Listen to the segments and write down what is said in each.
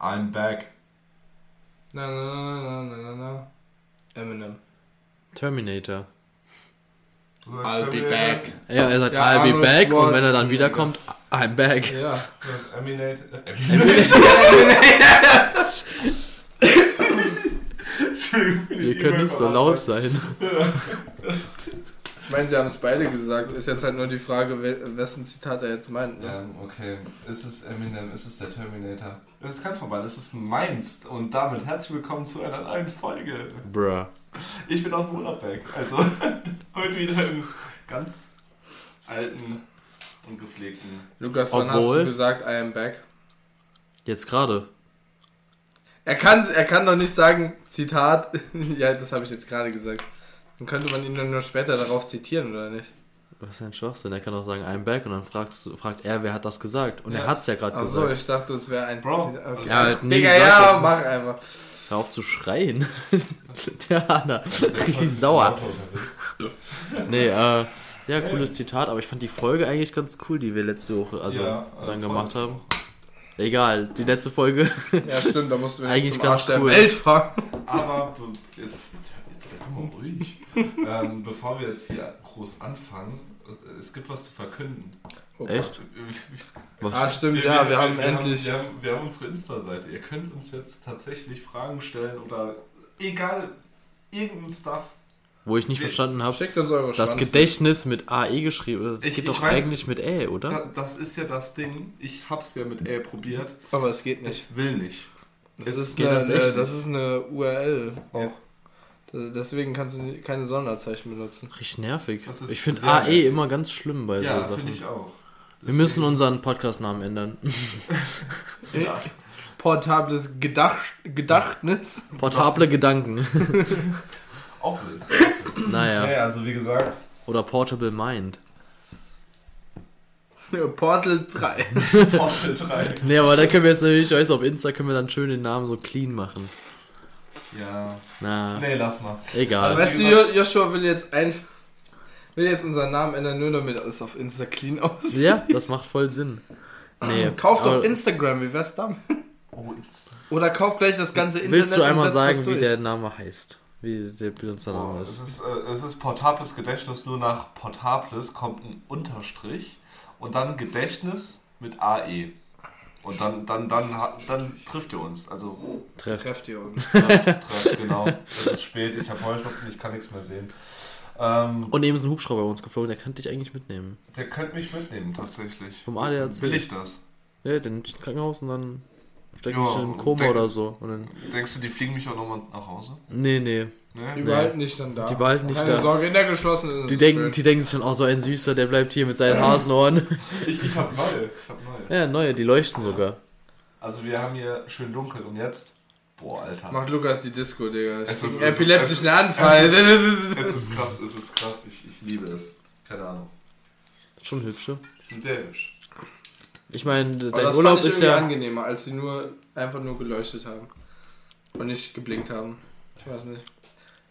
I'm back. Na, na, na, na, na, na. Eminem. Terminator. I'll be back. Ja, er sagt, Ja, I'll be Arnold back und wenn er dann wiederkommt, I'm back. Ja. Eminate. Wir können nicht so laut sein. Ich meine, sie haben es beide gesagt. Ist jetzt halt nur die Frage, we- wessen Zitat er jetzt meint. Ne? Ja, okay. Ist es Eminem? Ist es der Terminator? Das ist ganz vorbei. Das ist meins. Und damit herzlich willkommen zu einer neuen Folge. Bruh. Ich bin aus dem Urlaub weg. Also heute wieder im ganz alten und gepflegten. Lukas, wann hast Obwohl- du gesagt, I am back? Jetzt gerade. Er kann, er kann doch nicht sagen, Zitat, ja, das habe ich jetzt gerade gesagt. Dann könnte man ihn dann nur später darauf zitieren, oder nicht? Was ist ein Schwachsinn? Er kann auch sagen, I'm back und dann fragst, fragt er, wer hat das gesagt? Und Ja. er hat's ja gerade Achso, gesagt. ich dachte, es wäre ein Bro, Zitat. Okay. Ja, halt Digga, ja, mach einfach. Hör auf zu schreien. Der Hanna. Richtig sauer. Nee, äh, ja, cooles Zitat, aber ich fand die Folge eigentlich ganz cool, die wir letzte Woche also Ja, dann gemacht haben. Egal, die letzte Folge. Ja, stimmt, da musst du Eigentlich zum ganz Arsch der cool. Welt fahren. Aber be- jetzt, jetzt, bleib mal ruhig. ähm, bevor wir jetzt hier groß anfangen, es gibt was zu verkünden. Oh Echt? Was? Ah, stimmt, ja, wir haben wir endlich. Haben, wir, haben, wir haben unsere Insta-Seite. Ihr könnt uns jetzt tatsächlich Fragen stellen oder egal, irgendein Stuff. Wo ich nicht Wir- verstanden habe, Schickt uns eure das Schwanz- Gedächtnis mit AE geschrieben. Das Ich- geht ich doch weiß- eigentlich mit Ä, oder? Da, das ist ja das Ding. Ich hab's ja mit L probiert. Aber es geht nicht. Ich will nicht. Das ist, geht eine, das das, echt das ist eine URL auch. Ja. Deswegen kannst du keine Sonderzeichen benutzen. Richtig nervig. Das Ich finde AE nervig. immer ganz schlimm bei Ja, so Sachen. finde ich auch. Wir müssen unseren Podcast-Namen ändern. Ja. Portables Gedach Gedächtnis. Portable Gedanken. Auch wild. naja. Naja, also wie gesagt, Oder Portable Mind. Portal 3. Portal 3. Nee, aber da können wir jetzt natürlich, ich weiß, auf Insta können wir dann schön den Namen so clean machen. Ja. Na, Nee, lass mal. egal. Aber weißt du, Joshua will jetzt ein. Will jetzt unseren Namen ändern, nur damit es auf Insta clean aussieht. Ja, das macht voll Sinn. Nee. Kauf doch Instagram, wie wär's damit? Oh, jetzt. Oder kauf gleich das ganze Internet. Willst du und einmal sagen, wie der Name heißt? Wie der Benutzername Oh, es, ist? ist, äh, es ist portables Gedächtnis, nur nach portables kommt ein Unterstrich und dann Gedächtnis mit AE. Und dann, dann, dann, dann trifft ihr uns. Also, Treff. Trefft ihr uns. ja, trifft, genau. Es ist spät, ich habe Heuschnupfen, ich kann nichts mehr sehen. Ähm, Und eben ist ein Hubschrauber bei uns geflogen, der könnte dich eigentlich mitnehmen. der könnte mich mitnehmen, tatsächlich. Vom ADAC. Will ich das? Ja, den ins Krankenhaus und dann steck Ja, in ein Koma denk- oder so. Und dann, Denkst du, die fliegen mich auch nochmal nach Hause? nee, nee. Die Ne? behalten nicht dann da. Die behalten nicht Keine da. Sorge, in der geschlossenen ist Die denken, schön. die denken sich schon, auch so ein Süßer, der bleibt hier mit seinen Hasenohren. Ich, ich habe neue. Ich hab neue. ja, neue, die leuchten sogar. Also, wir haben hier schön dunkel und jetzt. Boah, Alter. Macht Lukas die Disco, Digga. Ich Es ist- einen es- epileptischen es- Anfall. Es ist krass, es ist krass. Ich, ich liebe es. Keine Ahnung. Schon hübsche. Die sind sehr hübsch. Ich meine, dein das Urlaub fand ich ist ja. angenehmer, als sie nur einfach nur geleuchtet haben. Und nicht geblinkt haben. Ich weiß nicht.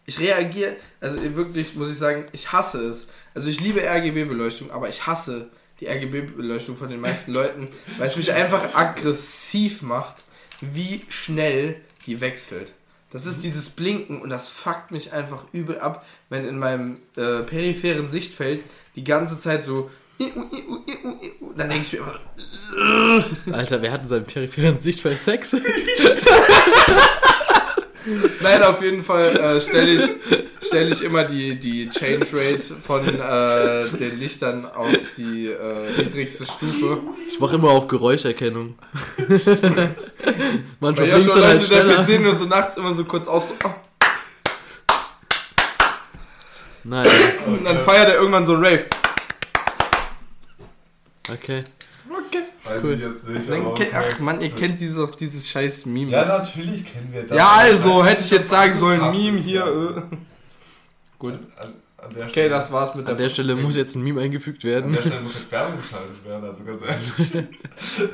Ich reagiere, also wirklich muss ich sagen, ich hasse es. Also ich liebe RGB-Beleuchtung, aber ich hasse die RGB-Beleuchtung von den meisten Leuten, weil es mich einfach aggressiv macht, wie schnell die wechselt. Das ist dieses Blinken und das fuckt mich einfach übel ab, wenn in meinem äh, peripheren Sichtfeld die ganze Zeit so dann denke ich mir immer, Alter, wer hat in seinem peripheren Sichtfeld Sex? Nein, auf jeden Fall äh, stelle ich, stell ich immer die, die Change Rate von äh, den Lichtern auf die äh, niedrigste Stufe. Ich mach immer auf Geräuscherkennung. Manchmal ja schon dann halt schneller. PC nur so nachts immer so kurz auf. So, ah. Nein, und dann feiert er irgendwann so ein Rave. Okay. Okay. Weiß Cool. ich jetzt nicht. Dann aber okay. ach man, ihr kennt dieses, auch dieses scheiß Meme. Ja, natürlich kennen wir das. ja also, hätte ich jetzt sagen sollen, Meme ist, hier. ja. Äh. Gut. An, an der Okay, das war's mit An der Stelle muss jetzt ein Meme eingefügt An werden. der Stelle muss jetzt Werbung geschaltet werden, also ganz ehrlich.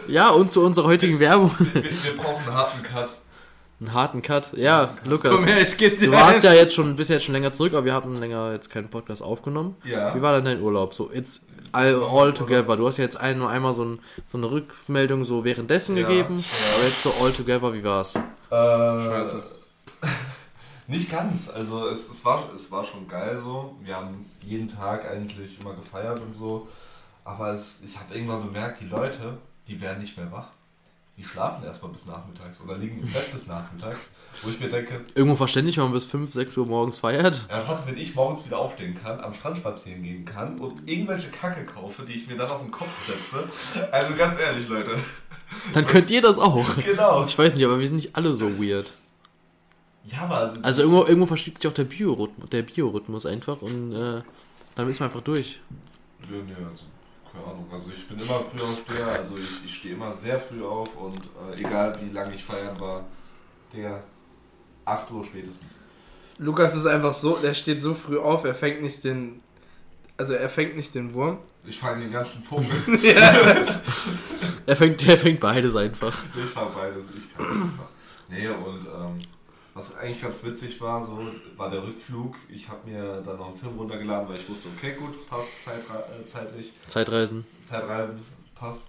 Ja, und zu unserer heutigen Werbung. wir, wir, wir brauchen einen harten Cut. Einen harten Cut. Ja, Lukas. Komm her, ich geb dir Du warst ja jetzt schon, bist jetzt schon länger zurück, aber wir hatten länger jetzt keinen Podcast aufgenommen. Ja. Wie war denn dein Urlaub? So, jetzt all, all together. Du hast ja jetzt ein, nur einmal so, ein, so eine Rückmeldung so währenddessen Ja, gegeben. ja. Aber jetzt so all together, wie war's? Äh, Scheiße. Nicht ganz. Also es, es, war, es war schon geil so. Wir haben jeden Tag eigentlich immer gefeiert und so. Aber es, ich habe irgendwann bemerkt, die Leute, die werden nicht mehr wach. Die schlafen erstmal bis nachmittags oder liegen im Bett bis nachmittags. Wo ich mir denke, Irgendwo verständlich, wenn man bis 5, 6 Uhr morgens feiert. ja, was, wenn ich morgens wieder aufstehen kann, am Strand spazieren gehen kann und irgendwelche Kacke kaufe, die ich mir dann auf den Kopf setze. Also ganz ehrlich, Leute. Dann könnt ihr das auch. Genau. Ich weiß nicht, aber wir sind nicht alle so weird. Ja, aber also, Also irgendwo, irgendwo verschiebt sich auch der Biorhythmus, der Biorhythmus einfach und äh, dann ist man einfach durch. Ja, nee, also, keine Ahnung. Also ich bin immer früh aufsteher, also ich, ich stehe immer sehr früh auf und äh, egal wie lange ich feiern war, der 8 Uhr spätestens. Lukas ist einfach so, der steht so früh auf, er fängt nicht den. Also er fängt nicht den Wurm. Ich fange den ganzen Vogel. Er fängt, er fängt beides einfach. ich fahre beides, ich kann einfach. Nee, und ähm, was eigentlich ganz witzig war, so war der Rückflug. Ich habe mir dann noch einen Film runtergeladen, weil ich wusste, okay, gut, passt zeitre äh, zeitlich. Zeitreisen. Zeitreisen passt.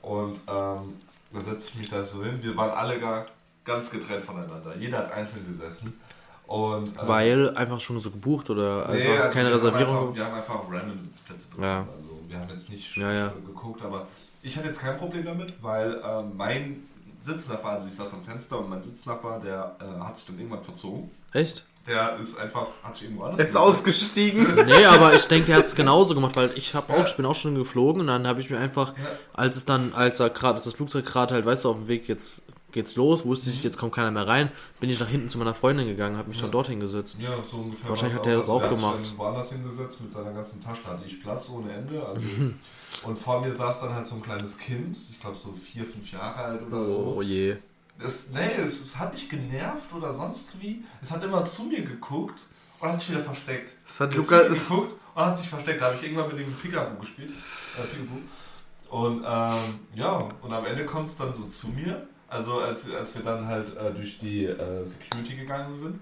Und ähm, dann setze ich mich da so hin. Wir waren alle gar ganz getrennt voneinander. Jeder hat einzeln gesessen. Und, ähm, Weil einfach schon so gebucht oder einfach nee, also keine wir Reservierung. Haben einfach, wir haben einfach random Sitzplätze bekommen. Ja. Also wir haben jetzt nicht Ja, ja. geguckt, aber ich hatte jetzt kein Problem damit, weil ähm, mein Sitznachbar, also ich saß am Fenster und mein Sitznachbar, der äh, hat sich dann irgendwann verzogen. Echt? Der ist einfach, hat sich irgendwo anders Er ist ausgestiegen. Nee, aber ich denke, der hat es genauso gemacht, weil ich habe auch, Ja. ich bin auch schon geflogen und dann habe ich mir einfach, Ja. als es dann, als er gerade, als das Flugzeug gerade halt, weißt du, auf dem Weg jetzt geht's los, wusste ich, jetzt kommt keiner mehr rein, bin ich nach hinten zu meiner Freundin gegangen, habe mich dann Ja. dorthin gesetzt. Ja, so ungefähr. Wahrscheinlich hat der das auch Also, gemacht. dann woanders hingesetzt mit seiner ganzen Tasche, da hatte ich Platz ohne Ende. Also, und vor mir saß dann halt so ein kleines Kind, ich glaube so vier, fünf Jahre alt oder so. Oh je. Es, nee, es, es hat nicht genervt oder sonst wie. Es hat immer zu mir geguckt und hat sich wieder versteckt. Das hat Lukas. zu mir geguckt und hat sich versteckt. Da habe ich irgendwann mit dem Pickup gespielt. Äh. Und ähm, ja, und am Ende kommt es dann so zu mir. Also als, als wir dann halt äh, durch die äh, Security gegangen sind.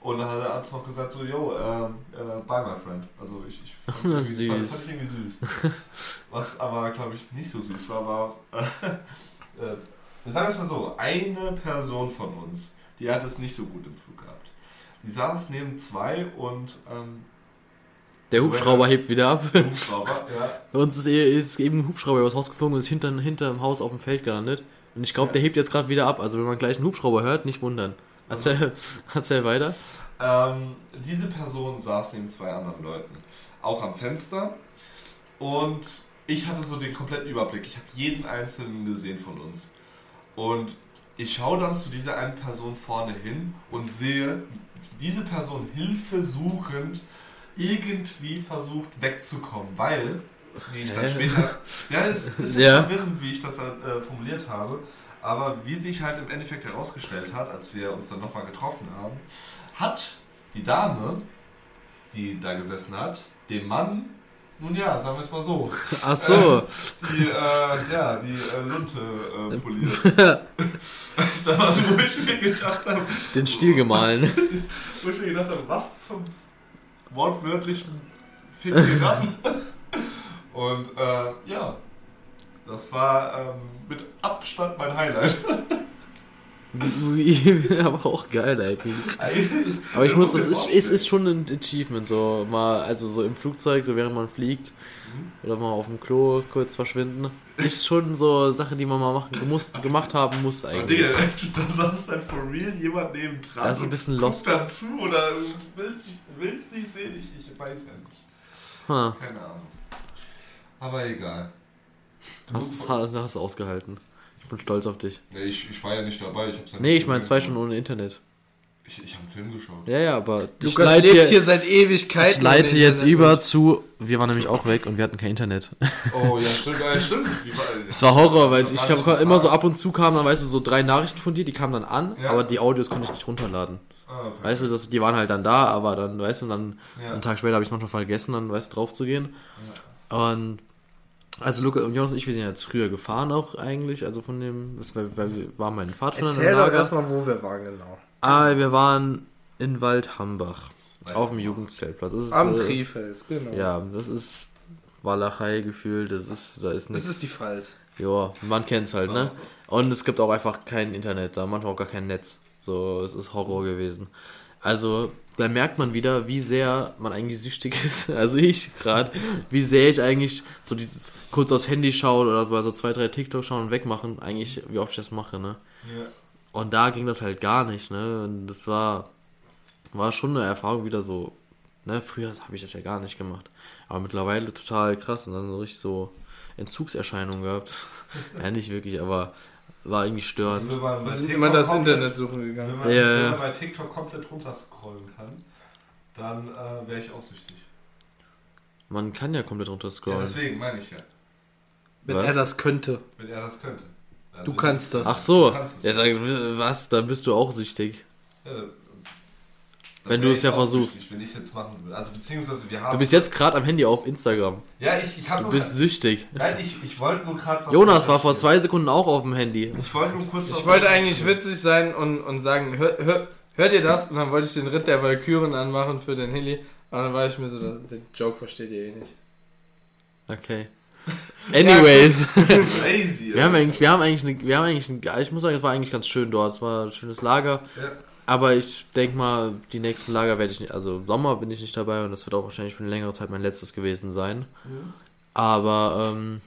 Und dann hat der Arzt noch gesagt so, yo, ähm, äh, bye my friend. Also ich, ich fand's irgendwie, fand, Süß. fand's irgendwie süß. Was aber, glaube ich, nicht so süß war, war, äh, äh, sagen wir es mal so, eine Person von uns, die hat es nicht so gut im Flug gehabt. Die saß neben zwei und ähm, Der Hubschrauber hebt wieder ab. Hubschrauber, ja. Bei uns ist, eh- ist eben ein Hubschrauber übers Haus geflogen und ist hinter, hinter dem Haus auf dem Feld gelandet. Und ich glaube, Ja. der hebt jetzt gerade wieder ab. Also wenn man gleich einen Hubschrauber hört, nicht wundern. Erzähl, erzähl weiter. Ähm, diese Person saß neben zwei anderen Leuten, auch am Fenster. Und ich hatte so den kompletten Überblick. Ich habe jeden einzelnen gesehen von uns. Und ich schaue dann zu dieser einen Person vorne hin und sehe, diese Person hilfesuchend irgendwie versucht wegzukommen, weil, wie ich dann später, ja, es, es ist Ja. verwirrend, wie ich das äh, formuliert habe, aber wie sich halt im Endeffekt herausgestellt hat, als wir uns dann nochmal getroffen haben, hat die Dame, die da gesessen hat, dem Mann, nun ja, sagen wir es mal so, Ach so. die, äh, ja, die äh, Lunte äh, poliert. da war so, wo ich mir gedacht habe, Den Stiel gemahlen. wo ich mir gedacht habe, was zum wortwörtlichen Fick? Und äh, ja, das war ähm, mit Abstand mein Highlight. Aber auch geil eigentlich. Eigentlich- Aber ich muss, mir ist, es ist schon ein Achievement, so mal, also so im Flugzeug, so während man fliegt Mhm. oder mal auf dem Klo kurz verschwinden. Ist schon so Sache, die man mal machen, gemusst, gemacht haben muss Und Digga, eigentlich. da saß dann for real jemand neben dran. Das ist ein bisschen lost. dazu oder willst, willst nicht sehen, ich, ich weiß ja nicht. Ha, Keine Ahnung. Aber egal. Du hast, musst- hast, hast du ausgehalten. Ich bin stolz auf dich. Nee, ich, ich war ja nicht dabei. Ich hab's ja Nee, ich meine zwei Stunden ohne Internet. Ich, ich habe einen Film geschaut. Ja, ja, aber ich Lukas leite, lebt hier, hier seit Ewigkeiten. ich leite jetzt Internet. über zu, wir waren nämlich auch weg und wir hatten kein Internet. Oh ja, stimmt, ja, stimmt. Es war Horror, weil ich hab habe immer so ab und zu kamen dann, weißt du, so drei Nachrichten von dir, die kamen dann an, Ja. aber die Audios konnte ich nicht runterladen. Ah, okay. Weißt du, das, die waren halt dann da, aber dann, weißt du, dann Ja. einen Tag später habe ich manchmal vergessen, dann, weißt du, drauf zu gehen. Und Also Luca und Jonas und ich, wir sind jetzt früher gefahren auch eigentlich, also von dem, das war, war, war mein Pfadfinder in Erzähl doch erstmal, wo wir waren, genau. Ah, wir waren in Waldhambach auf dem Jugendzeltplatz. Das ist, Am äh, Trifels, genau. Ja, das ist Walachei gefühlt, das ist, da ist Das nichts. ist die Pfalz. Ja, man kennt's halt, ne? Und es gibt auch einfach kein Internet da, manchmal auch gar kein Netz. So, es ist Horror gewesen. Also, da merkt man wieder, wie sehr man eigentlich süchtig ist. Also ich gerade, wie sehr ich eigentlich so dieses kurz aufs Handy schauen oder bei so zwei, drei TikTok schauen und wegmachen, eigentlich, wie oft ich das mache, ne? Ja. Und da ging das halt gar nicht, ne? Und das war, war schon eine Erfahrung wieder so, ne? Früher habe ich das ja gar nicht gemacht. Aber mittlerweile total krass und dann so richtig so Entzugserscheinungen gehabt. ja, nicht wirklich, aber war irgendwie störend. Also wenn man bei Wir sind TikTok immer das komplett- Internet suchen Wenn gegangen. man, Ja, wenn ja. man bei TikTok komplett runterscrollen kann, dann äh, wäre ich auch süchtig. Man kann ja komplett Ja, runterscrollen. deswegen meine ich ja, Wenn Was? er das könnte. wenn er das könnte. Also Du kannst das. Ach so, ja, dann, was? Dann bist du auch süchtig. Ja, Wenn du es ja versuchst. süchtig, Wenn ich jetzt machen will. Also beziehungsweise wir haben. Du bist jetzt gerade am Handy auf Instagram. Ja, ich, ich habe Du bist süchtig. Nein, ich, ich wollte nur gerade was. Jonas war vor zwei Sekunden auch auf dem Handy. Ich wollte nur kurz. Ich wollte eigentlich witzig sein und, und sagen, hör, hör, hört ihr das? Und dann wollte ich den Ritt der Valkyren anmachen für den Heli. Aber dann war ich mir so, den Joke versteht ihr eh nicht. Okay. Anyways. Crazy. Wir haben eigentlich, wir haben eigentlich, eine, wir haben eigentlich, ein, ich muss sagen, es war eigentlich ganz schön dort. Es war ein schönes Lager. Ja. Aber ich denke mal, die nächsten Lager werde ich nicht, also Sommer bin ich nicht dabei und das wird auch wahrscheinlich für eine längere Zeit mein letztes gewesen sein. Aber ähm,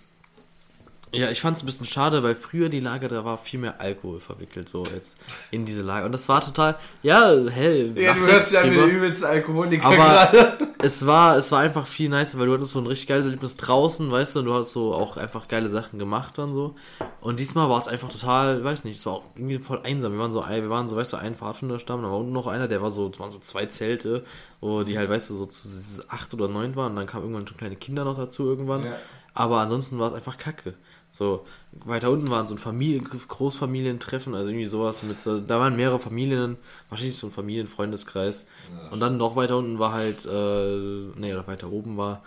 ja, ich fand es ein bisschen schade, weil früher die Lager, da war viel mehr Alkohol verwickelt, so jetzt in diese Lager. Und das war total, ja, hell. Ja, du hörst ja wie drüber. der übelste Alkoholiker Aber- gerade. es war, es war einfach viel nicer, weil du hattest so ein richtig geiles Erlebnis draußen, weißt du, und du hast so auch einfach geile Sachen gemacht und so. Und diesmal war es einfach total, weiß nicht, es war auch irgendwie voll einsam. Wir waren so, wir waren so, weißt du, ein Pfadfinderstamm, da war unten noch einer, der war so, es waren so zwei Zelte, wo die halt, weißt du, so zu acht oder neun waren und dann kamen irgendwann schon kleine Kinder noch dazu irgendwann. Ja. Aber ansonsten war es einfach kacke. So, weiter unten waren so ein Familie, Großfamilientreffen, also irgendwie sowas mit, so, da waren mehrere Familien, wahrscheinlich so ein Familienfreundeskreis. Und dann noch weiter unten war halt, äh, nee, oder weiter oben war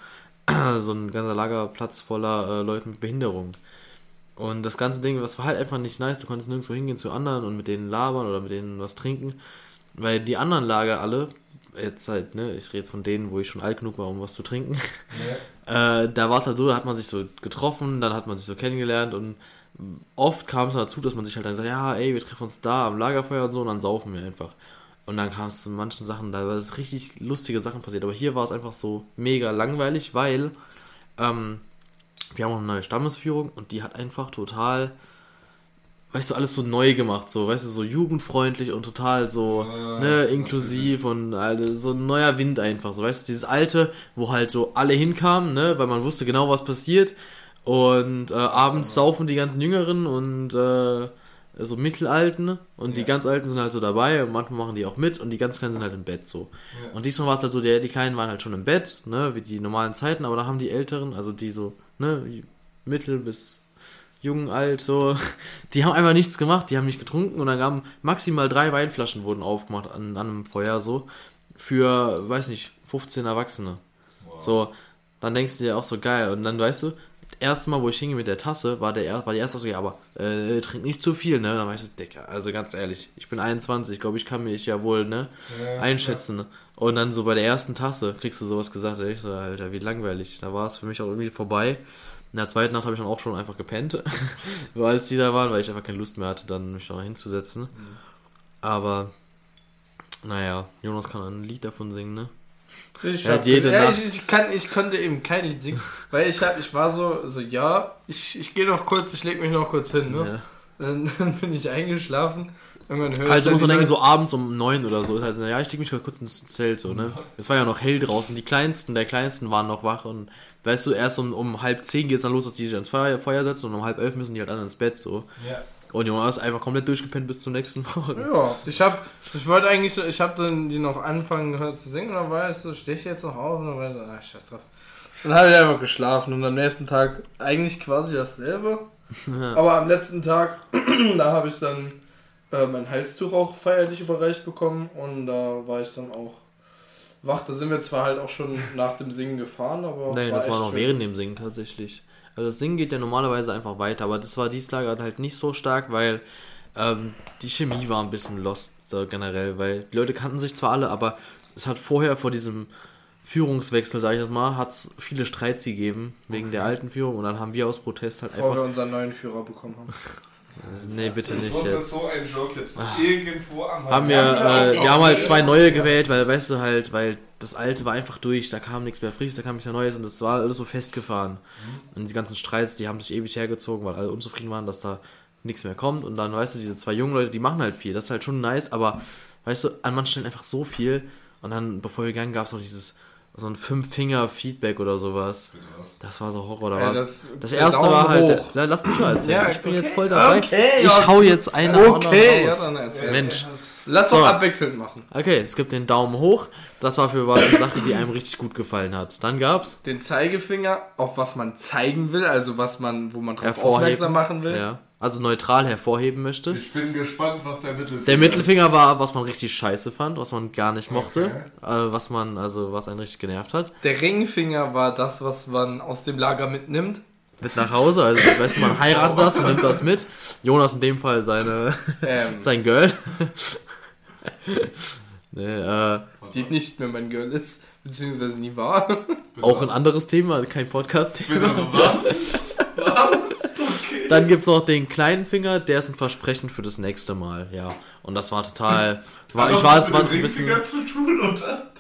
so ein ganzer Lagerplatz voller äh, Leute mit Behinderung. Und das ganze Ding, das war halt einfach nicht nice. Du konntest nirgendwo hingehen zu anderen und mit denen labern oder mit denen was trinken. Weil die anderen Lager alle, jetzt halt, ne, ich rede jetzt von denen, wo ich schon alt genug war, um was zu trinken. Äh, da war es halt so, da hat man sich so getroffen, dann hat man sich so kennengelernt und oft kam es dazu, dass man sich halt dann sagt, ja, ey, wir treffen uns da am Lagerfeuer und so und dann saufen wir einfach. Und dann kam es zu manchen Sachen, da war es richtig lustige Sachen passiert. Aber hier war es einfach so mega langweilig, weil ähm, wir haben auch eine neue Stammesführung und die hat einfach total, weißt du, alles so neu gemacht, so, weißt du, so jugendfreundlich und total so, Ah, ne, inklusiv und also, so ein neuer Wind einfach, so, weißt du, dieses alte, wo halt so alle hinkamen, ne, weil man wusste genau, was passiert und äh, abends saufen die ganzen Jüngeren und äh, so Mittelalten und die Ja. ganz Alten sind halt so dabei und manchmal machen die auch mit und die ganz Kleinen sind halt im Bett so. Ja. Und diesmal war es halt so, der, die Kleinen waren halt schon im Bett, ne, wie die normalen Zeiten, aber dann haben die Älteren, also die so, ne, mittel bis jung, alt, so, die haben einfach nichts gemacht, die haben nicht getrunken und dann haben maximal drei Weinflaschen wurden aufgemacht an, an einem Feuer so, für, weiß nicht, 15 Erwachsene. Wow. So, dann denkst du dir auch so geil und dann weißt du, erste Mal, wo ich hingehe mit der Tasse, war der er- war die erste so, ja, aber äh, trink nicht zu viel, ne? Dann war ich so, Dicker, also ganz ehrlich, ich bin 21, ich glaube, ich kann mich ja wohl, ne, Ja, einschätzen. ne? Und dann so bei der ersten Tasse kriegst du sowas gesagt, ey, ich so, Alter, wie langweilig. Da war es für mich auch irgendwie vorbei. In der zweiten Nacht habe ich dann auch schon einfach gepennt, weil als die da waren, weil ich einfach keine Lust mehr hatte, dann mich noch hinzusetzen. Aber, naja, Jonas kann ein Lied davon singen, ne? Ich, Ja, jede ja, ich, ich, kann, ich konnte eben kein Lied singen, weil ich, hab, ich war so, so ja, ich, ich gehe noch kurz, ich leg mich noch kurz hin, ne? Ja. Dann, dann bin ich eingeschlafen. Also muss man denken, so abends um neun oder so. ist Halt, ja, ich steck mich gerade kurz ins Zelt, so, ne? Es war ja noch hell draußen. Die Kleinsten, der Kleinsten waren noch wach und weißt du, erst um, um halb zehn geht's dann los, dass die sich ans Feuer, Feuer setzen und um halb elf müssen die halt alle ins Bett, so. Ja. Und Jonas ist einfach komplett durchgepennt bis zum nächsten Morgen. Ja, ich hab, ich wollte eigentlich, ich habe dann die noch anfangen gehört zu singen und dann war ich so, steh ich jetzt noch auf und dann war ich so, ah, scheiß drauf. Dann habe ich einfach geschlafen und am nächsten Tag eigentlich quasi dasselbe. Aber am letzten Tag, da habe ich dann äh, mein Halstuch auch feierlich überreicht bekommen und da war ich dann auch wach. Da sind wir zwar halt auch schon nach dem Singen gefahren, aber. Nein, das echt war noch schön. während dem Singen tatsächlich. Also das Singen geht ja normalerweise einfach weiter, aber das war dies Lager halt nicht so stark, weil ähm, die Chemie war ein bisschen lost äh, generell, weil die Leute kannten sich zwar alle, aber es hat vorher vor diesem Führungswechsel, sag ich jetzt mal, hat es viele Streits gegeben wegen der alten Führung und dann haben wir aus Protest halt Bevor wir einfach. unseren neuen Führer bekommen haben. Nee, bitte Ich nicht wusste, jetzt. so ein Joke jetzt noch irgendwo am Haben wir, äh, wir haben halt zwei neue gewählt, weil, weißt du halt, weil das alte war einfach durch, da kam nichts mehr Frisches, da kam nichts mehr Neues und das war alles so festgefahren. Und die ganzen Streits, die haben sich ewig hergezogen, weil alle unzufrieden waren, dass da nichts mehr kommt. Und dann, weißt du, diese zwei jungen Leute, die machen halt viel, das ist halt schon nice, aber, weißt du, an manchen Stellen einfach so viel. Und dann, bevor wir gegangen, gab es noch dieses, so ein Fünf-Finger-Feedback oder sowas. Das war so Horror. Da Ja, war, das- das, erste Daumen war halt. Ja, lass mich mal erzählen, Ja, ich bin okay. jetzt voll dabei. Okay, ich ja. hau jetzt einen Okay, ja, raus. dann erzähl. Mensch. Lass So. doch abwechselnd machen. Okay, es gibt den Daumen hoch. Das war für war eine Sache, die einem richtig gut gefallen hat. Dann gab's Den Zeigefinger, auf was man zeigen will, also was man, wo man drauf aufmerksam machen will. Ja, also neutral hervorheben möchte. Ich bin gespannt, was der Mittelfinger Der Mittelfinger war, was man richtig scheiße fand, was man gar nicht mochte, Okay. äh, was man also was einen richtig genervt hat. Der Ringfinger war das, was man aus dem Lager mitnimmt. Mit nach Hause, also weißt du, man heiratet das und nimmt das mit. Jonas in dem Fall seine Ähm, sein Girl. nee, äh, die nicht mehr mein Girl ist, beziehungsweise nie war. auch ein anderes Thema, kein Podcast-Thema. Was? Was? Dann gibt's noch den kleinen Finger, der ist ein Versprechen für das nächste Mal, ja. Und das war total. War, ich war es ein bisschen. Zu tun, oder?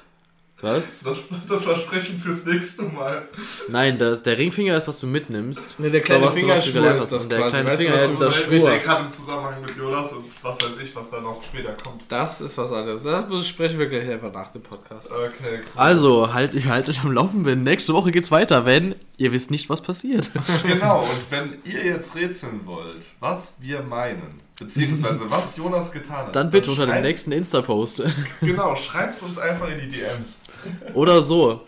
Was? Das, das Versprechen fürs nächste Mal. Nein, das, der Ringfinger ist, was du mitnimmst. Ne, der kleine So, was du- Finger was du Schwur gelernt ist das Und der quasi. kleine Weißt du, Finger du das ich Schwur. sehe gerade im Zusammenhang mit Jonas und was weiß ich, was da noch später kommt. Das ist was anderes. Das besprechen wir gleich einfach nach dem Podcast. Okay, cool. Also, halt, ich halte euch am Laufen. Nächste Woche geht's weiter, wenn ihr wisst nicht, was passiert. Genau, und wenn ihr jetzt rätseln wollt, was wir meinen, beziehungsweise was Jonas getan hat, Dann bitte unter dem nächsten Insta-Post. Genau, schreib's uns einfach in die DMs. Oder so.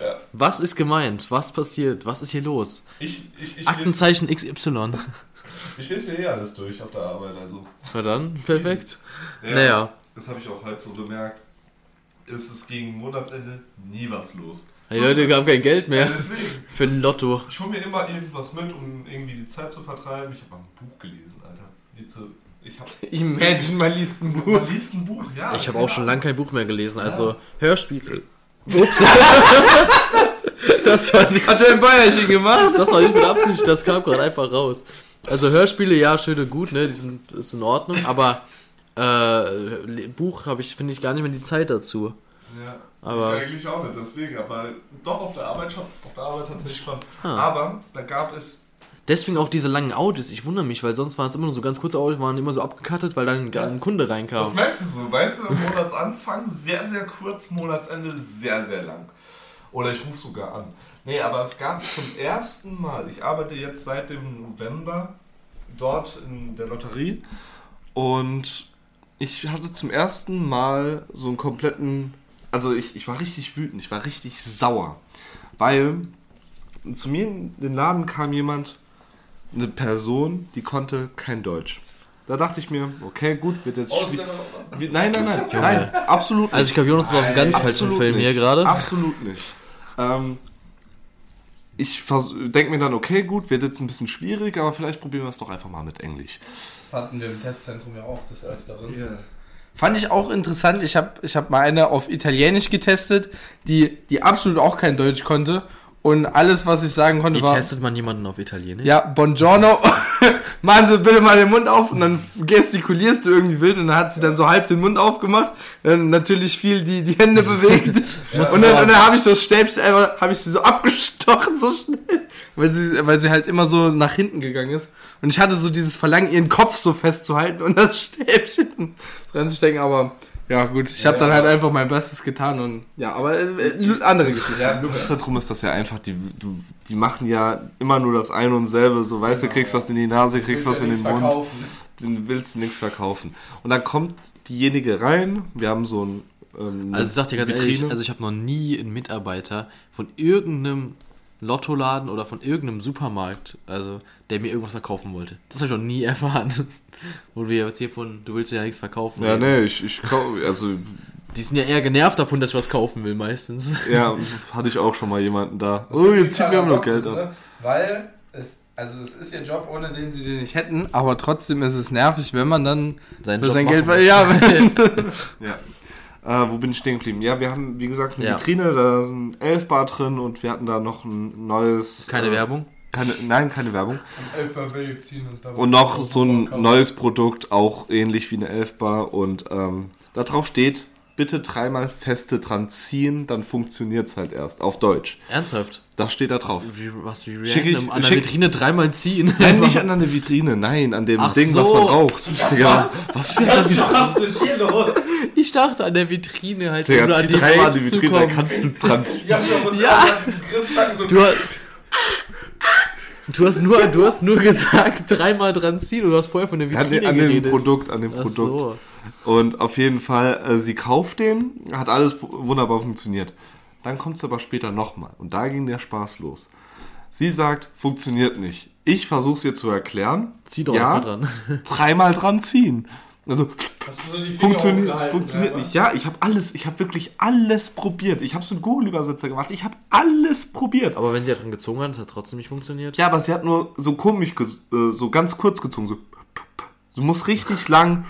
Ja. Was ist gemeint? Was passiert? Was ist hier los? Ich, ich, ich, lese, Aktenzeichen XY. ich lese mir eh alles durch auf der Arbeit, also. Na dann, perfekt. Ja, Naja. Das habe ich auch halt so bemerkt. Ist es gegen Monatsende nie was los. Die Leute haben kein Geld Ja, mehr deswegen. für ein Lotto. Ich hole mir immer irgendwas mit, um irgendwie die Zeit zu vertreiben. Ich habe mal ein Buch gelesen, Alter. Wie zu, ich habe Imagine, man liest ein Buch. Man liest ein Buch, ja. Ich habe keine auch schon lange kein Buch mehr gelesen. Also Hörspiele. Ups. das, war nicht, Hat er ein Bäuerchen gemacht? das war nicht mit Absicht, das kam gerade einfach raus. Also Hörspiele, ja, schön und gut, ne? Die sind ist in Ordnung, aber äh, Buch habe ich, finde ich, gar nicht mehr die Zeit dazu. Ja, Aber- ich eigentlich auch nicht, deswegen. Aber doch auf der Arbeit schon. Auf der Arbeit tatsächlich schon. Ah. Aber da gab es. Deswegen auch diese langen Audios. Ich wundere mich, weil sonst waren es immer nur so ganz kurze Audios, waren immer so abgekattet, weil dann ein Kunde Das reinkam. merkst du so, weißt du, Monatsanfang sehr, sehr kurz, Monatsende sehr, sehr lang. Oder ich rufe sogar an. Nee, aber es gab zum ersten Mal, ich arbeite jetzt seit dem November dort in der Lotterie und ich hatte zum ersten Mal so einen kompletten, also ich, ich war richtig wütend, ich war richtig sauer, weil zu mir in den Laden kam jemand, eine Person, die konnte kein Deutsch. Da dachte ich mir, okay, gut, wird jetzt schwierig. Wie- Nein, nein, nein, nein, absolut Also ich glaube, Jonas ist auf einem ganz falschen Film hier nicht. gerade. Absolut nicht. Ähm, ich denke mir dann, okay, gut, wird jetzt ein bisschen schwierig, aber vielleicht probieren wir es doch einfach mal mit Englisch. Das hatten wir im Testzentrum ja auch des Öfteren. Fand ich auch interessant. Ich habe ich hab mal eine auf Italienisch getestet, die, die absolut auch kein Deutsch konnte. Und alles, was ich sagen konnte, Wie war. testet man jemanden auf Italienisch? Ja, Buongiorno. Machen Sie bitte mal den Mund auf und dann gestikulierst du irgendwie wild und dann hat sie dann so halb den Mund aufgemacht, dann natürlich viel die, die Hände bewegt und dann, und dann habe ich das Stäbchen einfach, habe ich sie so abgestochen so schnell, weil sie, weil sie halt immer so nach hinten gegangen ist und ich hatte so dieses Verlangen, ihren Kopf so festzuhalten und das Stäbchen dran zu stecken, aber ja gut, ich habe dann halt einfach mein Bestes getan und ja, aber äh, andere Geschichte. Ja, Zentrum ist das ja einfach, die, du, die machen ja immer nur das eine und selbe, so weißt du, kriegst was in die Nase, kriegst was in den Mund. den willst du nichts verkaufen. Und dann kommt diejenige rein, wir haben so ein ähm, Also ich sag dir ganz Vitrine. ehrlich, also ich habe noch nie einen Mitarbeiter von irgendeinem Lottoladen oder von irgendeinem Supermarkt, also der mir irgendwas verkaufen wollte. Das habe ich noch nie erfahren. Wo wir jetzt hier von, du willst ja nichts verkaufen. ja, nee, ich, ich kau- also Die sind ja eher genervt davon, dass ich was kaufen will meistens. ja, hatte ich auch schon mal jemanden da. Oh, jetzt zieht mir aber noch Geld ab. ne? Weil es, also es ist ihr Job, ohne den sie den nicht hätten, aber trotzdem ist es nervig, wenn man dann Seinen für Job sein Geld... muss. Ja, Ja. Äh, wo bin ich stehen geblieben? Ja, wir haben, wie gesagt, eine Ja. Vitrine, da sind elf Bar drin und wir hatten da noch ein neues. Keine äh, Werbung. Keine, nein, keine Werbung. Und, Und noch so ein neues Produkt, auch ähnlich wie eine Elfbar. Und ähm, da drauf steht, bitte dreimal feste dran ziehen, dann funktioniert es halt erst. Auf Deutsch. Ernsthaft? Das steht da drauf. Was, wie, was wie Schick ich-? An der Vitrine dreimal ziehen. Nein, nicht an der Vitrine, nein, an dem Ach Ding, was so. man raucht. Digga, was für Was, eine was ist mit dir los? Ich dachte an der Vitrine halt, Digga, um an die dreimal an die Vitrine, da kommen. kannst du dran ziehen. Ja, schon, Ja. so Du, hast- du, hast nur, du hast nur gesagt, dreimal dran ziehen und du hast vorher von der An, Vitrine dem- an dem geredet. Produkt, an dem Ach Produkt. so. Und auf jeden Fall, äh, sie kauft den, hat alles wunderbar funktioniert. Dann kommt es aber später nochmal. Und da ging der Spaß los. Sie sagt, funktioniert nicht. Ich versuche es ihr zu erklären. Zieh doch ja, dran. dreimal dran ziehen. Also, Hast du so die Finger funktioniert, ja, nicht. Ja, ich habe alles, ich habe wirklich alles probiert. Ich habe es mit Google-Übersetzer gemacht. Ich habe alles probiert. Aber wenn sie dran gezogen hat, hat es trotzdem nicht funktioniert. Ja, aber sie hat nur so komisch, äh, so ganz kurz gezogen. So. Du musst richtig lang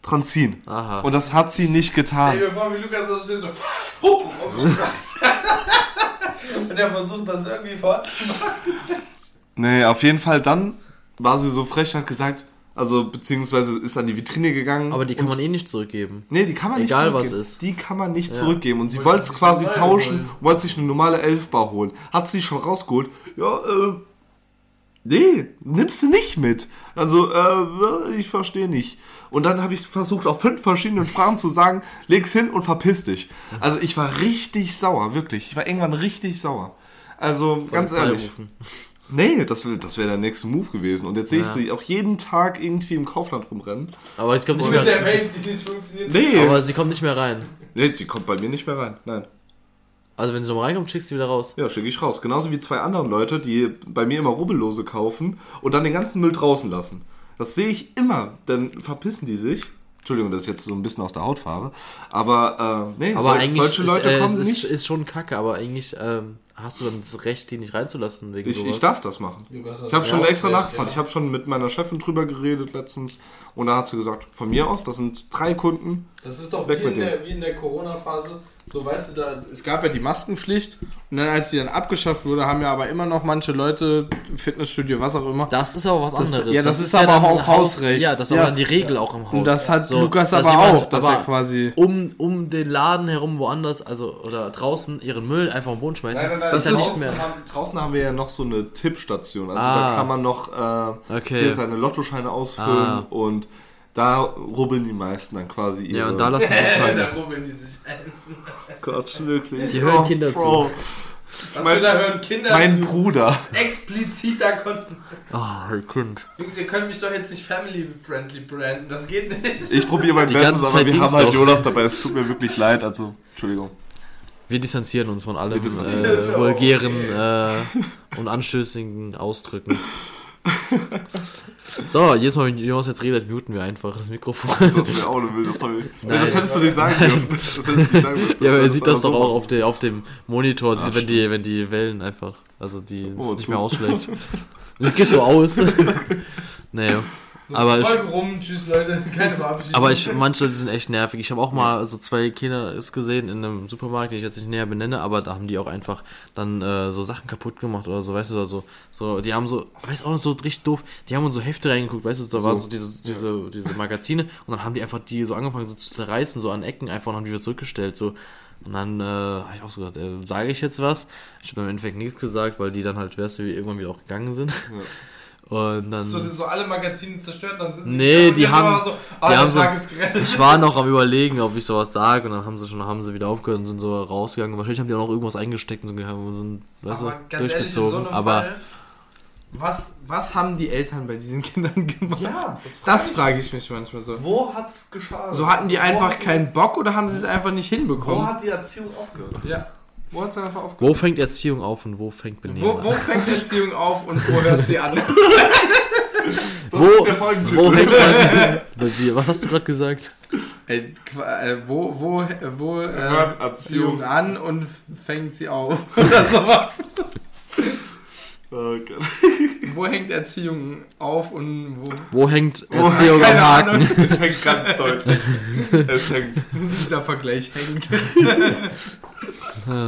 dran ziehen. Aha. Und das hat sie nicht getan. Stell dir vor, wie Lukas da steht so. Oh, oh, oh. Und er versucht das irgendwie vorzumachen. Nee, auf jeden Fall dann war sie so frech und hat gesagt, also beziehungsweise ist an die Vitrine gegangen. Aber die kann man eh nicht zurückgeben. Nee, die kann man nicht Egal, was zurückgeben. ist. Die kann man nicht Ja. zurückgeben. Und sie Wollte wollte es quasi tauschen, holen. wollte sich eine normale Elfbar holen. Hat sie schon rausgeholt. Ja, äh. Nee, nimmst du nicht mit. Also, äh, ich verstehe nicht. Und dann habe ich versucht, auf fünf verschiedenen Sprachen zu sagen, leg's hin und verpiss dich. Also ich war richtig sauer, wirklich. Ich war irgendwann richtig sauer. Also, ganz Polizei ehrlich. rufen. Nee, das wäre das wär der nächste Move gewesen. Und jetzt sehe ich Ja. sie auch jeden Tag irgendwie im Kaufland rumrennen. Aber ich komme nicht Mit der mehr. Vape, die nicht funktioniert. Nee, Aber sie kommt nicht mehr rein. nee, die kommt bei mir nicht mehr rein. Nein. Also wenn sie nochmal reinkommt, schickst du sie wieder raus. Ja, schicke ich raus. Genauso wie zwei andere Leute, die bei mir immer Rubbellose kaufen und dann den ganzen Müll draußen lassen. Das sehe ich immer. Dann verpissen die sich. Entschuldigung, dass ich jetzt so ein bisschen aus der Haut fahre. Aber, äh, nee, Aber sol- eigentlich solche Leute ist, äh, kommen es nicht. ist, ist schon kacke, aber eigentlich ähm, hast du dann das Recht, die nicht reinzulassen wegen Ich, sowas. ich darf das machen. Ich habe schon extra nachgefragt. ja. Ich habe schon mit meiner Chefin drüber geredet letztens. Und da hat sie gesagt, von mir aus, das sind drei Kunden. Das ist doch Weg wie in, der, wie in der Corona-Phase. So, weißt du, da, es gab ja die Maskenpflicht und dann, als die dann abgeschafft wurde, haben ja aber immer noch manche Leute, Fitnessstudio, was auch immer. Das ist aber was Das- anderes. ja, das ist aber dann auch Haus- Hausrecht. Ja, das ist Ja. aber dann die Regel auch im Haus. Und das hat So, Lukas aber jemand- auch, dass aber er quasi. um, um den Laden herum woanders, also oder draußen ihren Müll einfach am Boden schmeißen, ist ja nicht draußen, mehr. haben, draußen haben wir ja noch so eine Tippstation. Also Ah. da kann man noch äh, Okay. hier seine Lottoscheine ausfüllen Ah. und da rubbeln die meisten dann quasi ihre... Ja, und da lassen sie sich rein. da rubbeln die sich ein. Gott, wirklich. Hier hören Kinder Bro. Was Mein- da hören Kinder Mein zu. Bruder. Expliziter Content. Oh, hey Kind. Jungs, ihr könnt mich doch jetzt nicht family-friendly branden. Das geht nicht. Ich probiere mein Die Bestes, ganze aber wir haben halt doch. Jonas dabei. Es tut mir wirklich leid. Also, Entschuldigung. Wir distanzieren uns von allem äh, vulgären äh, und anstößigen Ausdrücken. So, jedes Mal, wenn Jonas jetzt redet, muten wir einfach das Mikrofon. Das wäre auch eine wilde Story. Nein. das hättest du nicht sagen dürfen. Das hättest du nicht sagen dürfen. Ja, aber er sieht das doch so auch auf, de, auf dem Monitor, sieht, wenn, die, wenn die Wellen einfach, also die es Oh, nicht mehr ausschlägt. Das geht so aus. naja. So, Aber ich- rum, tschüss Leute, keine Verabschiedung. Aber ich, manche Leute sind echt nervig. Ich habe auch mal so zwei Kinder gesehen in einem Supermarkt, den ich jetzt nicht näher benenne, aber da haben die auch einfach dann äh, so Sachen kaputt gemacht oder so, weißt du, oder so, so, die haben so, weiß auch nicht, so richtig doof, die haben in so Hefte reingeguckt, weißt du, da waren so diese, diese, diese Magazine und dann haben die einfach die so angefangen so zu zerreißen, so an Ecken einfach und haben die wieder zurückgestellt, so. Und dann äh, habe ich auch so gedacht, äh, sage ich jetzt was? Ich habe im Endeffekt nichts gesagt, weil die dann halt, weißt du, wie irgendwann wieder auch gegangen sind. Und dann. so, so alle Magazine zerstört, dann sind sie Nee, die jetzt haben- so, ah, die haben so-. Ich war noch am überlegen, ob ich sowas sage und dann haben sie schon, haben sie wieder aufgehört und sind so rausgegangen. Wahrscheinlich haben die auch noch irgendwas eingesteckt und sind, weißt aber du, ganz ehrlich, so durchgezogen. aber Fall, was, was haben die Eltern bei diesen Kindern gemacht? Ja, Das frage ich mich manchmal so. Wo hat's geschadet? So hatten die Wo einfach keinen Bock oder haben sie es einfach nicht Wo hinbekommen? hat die Erziehung aufgehört? Ja. Wo hat's einfach aufgehört? wo fängt Erziehung auf und wo fängt Benehmen Wo, wo an? fängt Erziehung auf und wo hört sie an? Wo, wo hängt man, Wie- Was hast du gerade gesagt? Äh, äh, wo wo, wo äh, Hört Erziehung Erziehung an und fängt sie auf? Oder sowas. Oh Gott. Wo hängt Erziehung auf und wo Wo hängt Wo- Erziehung am keine Haken? Es hängt ganz deutlich. Es hängt. dieser Vergleich hängt?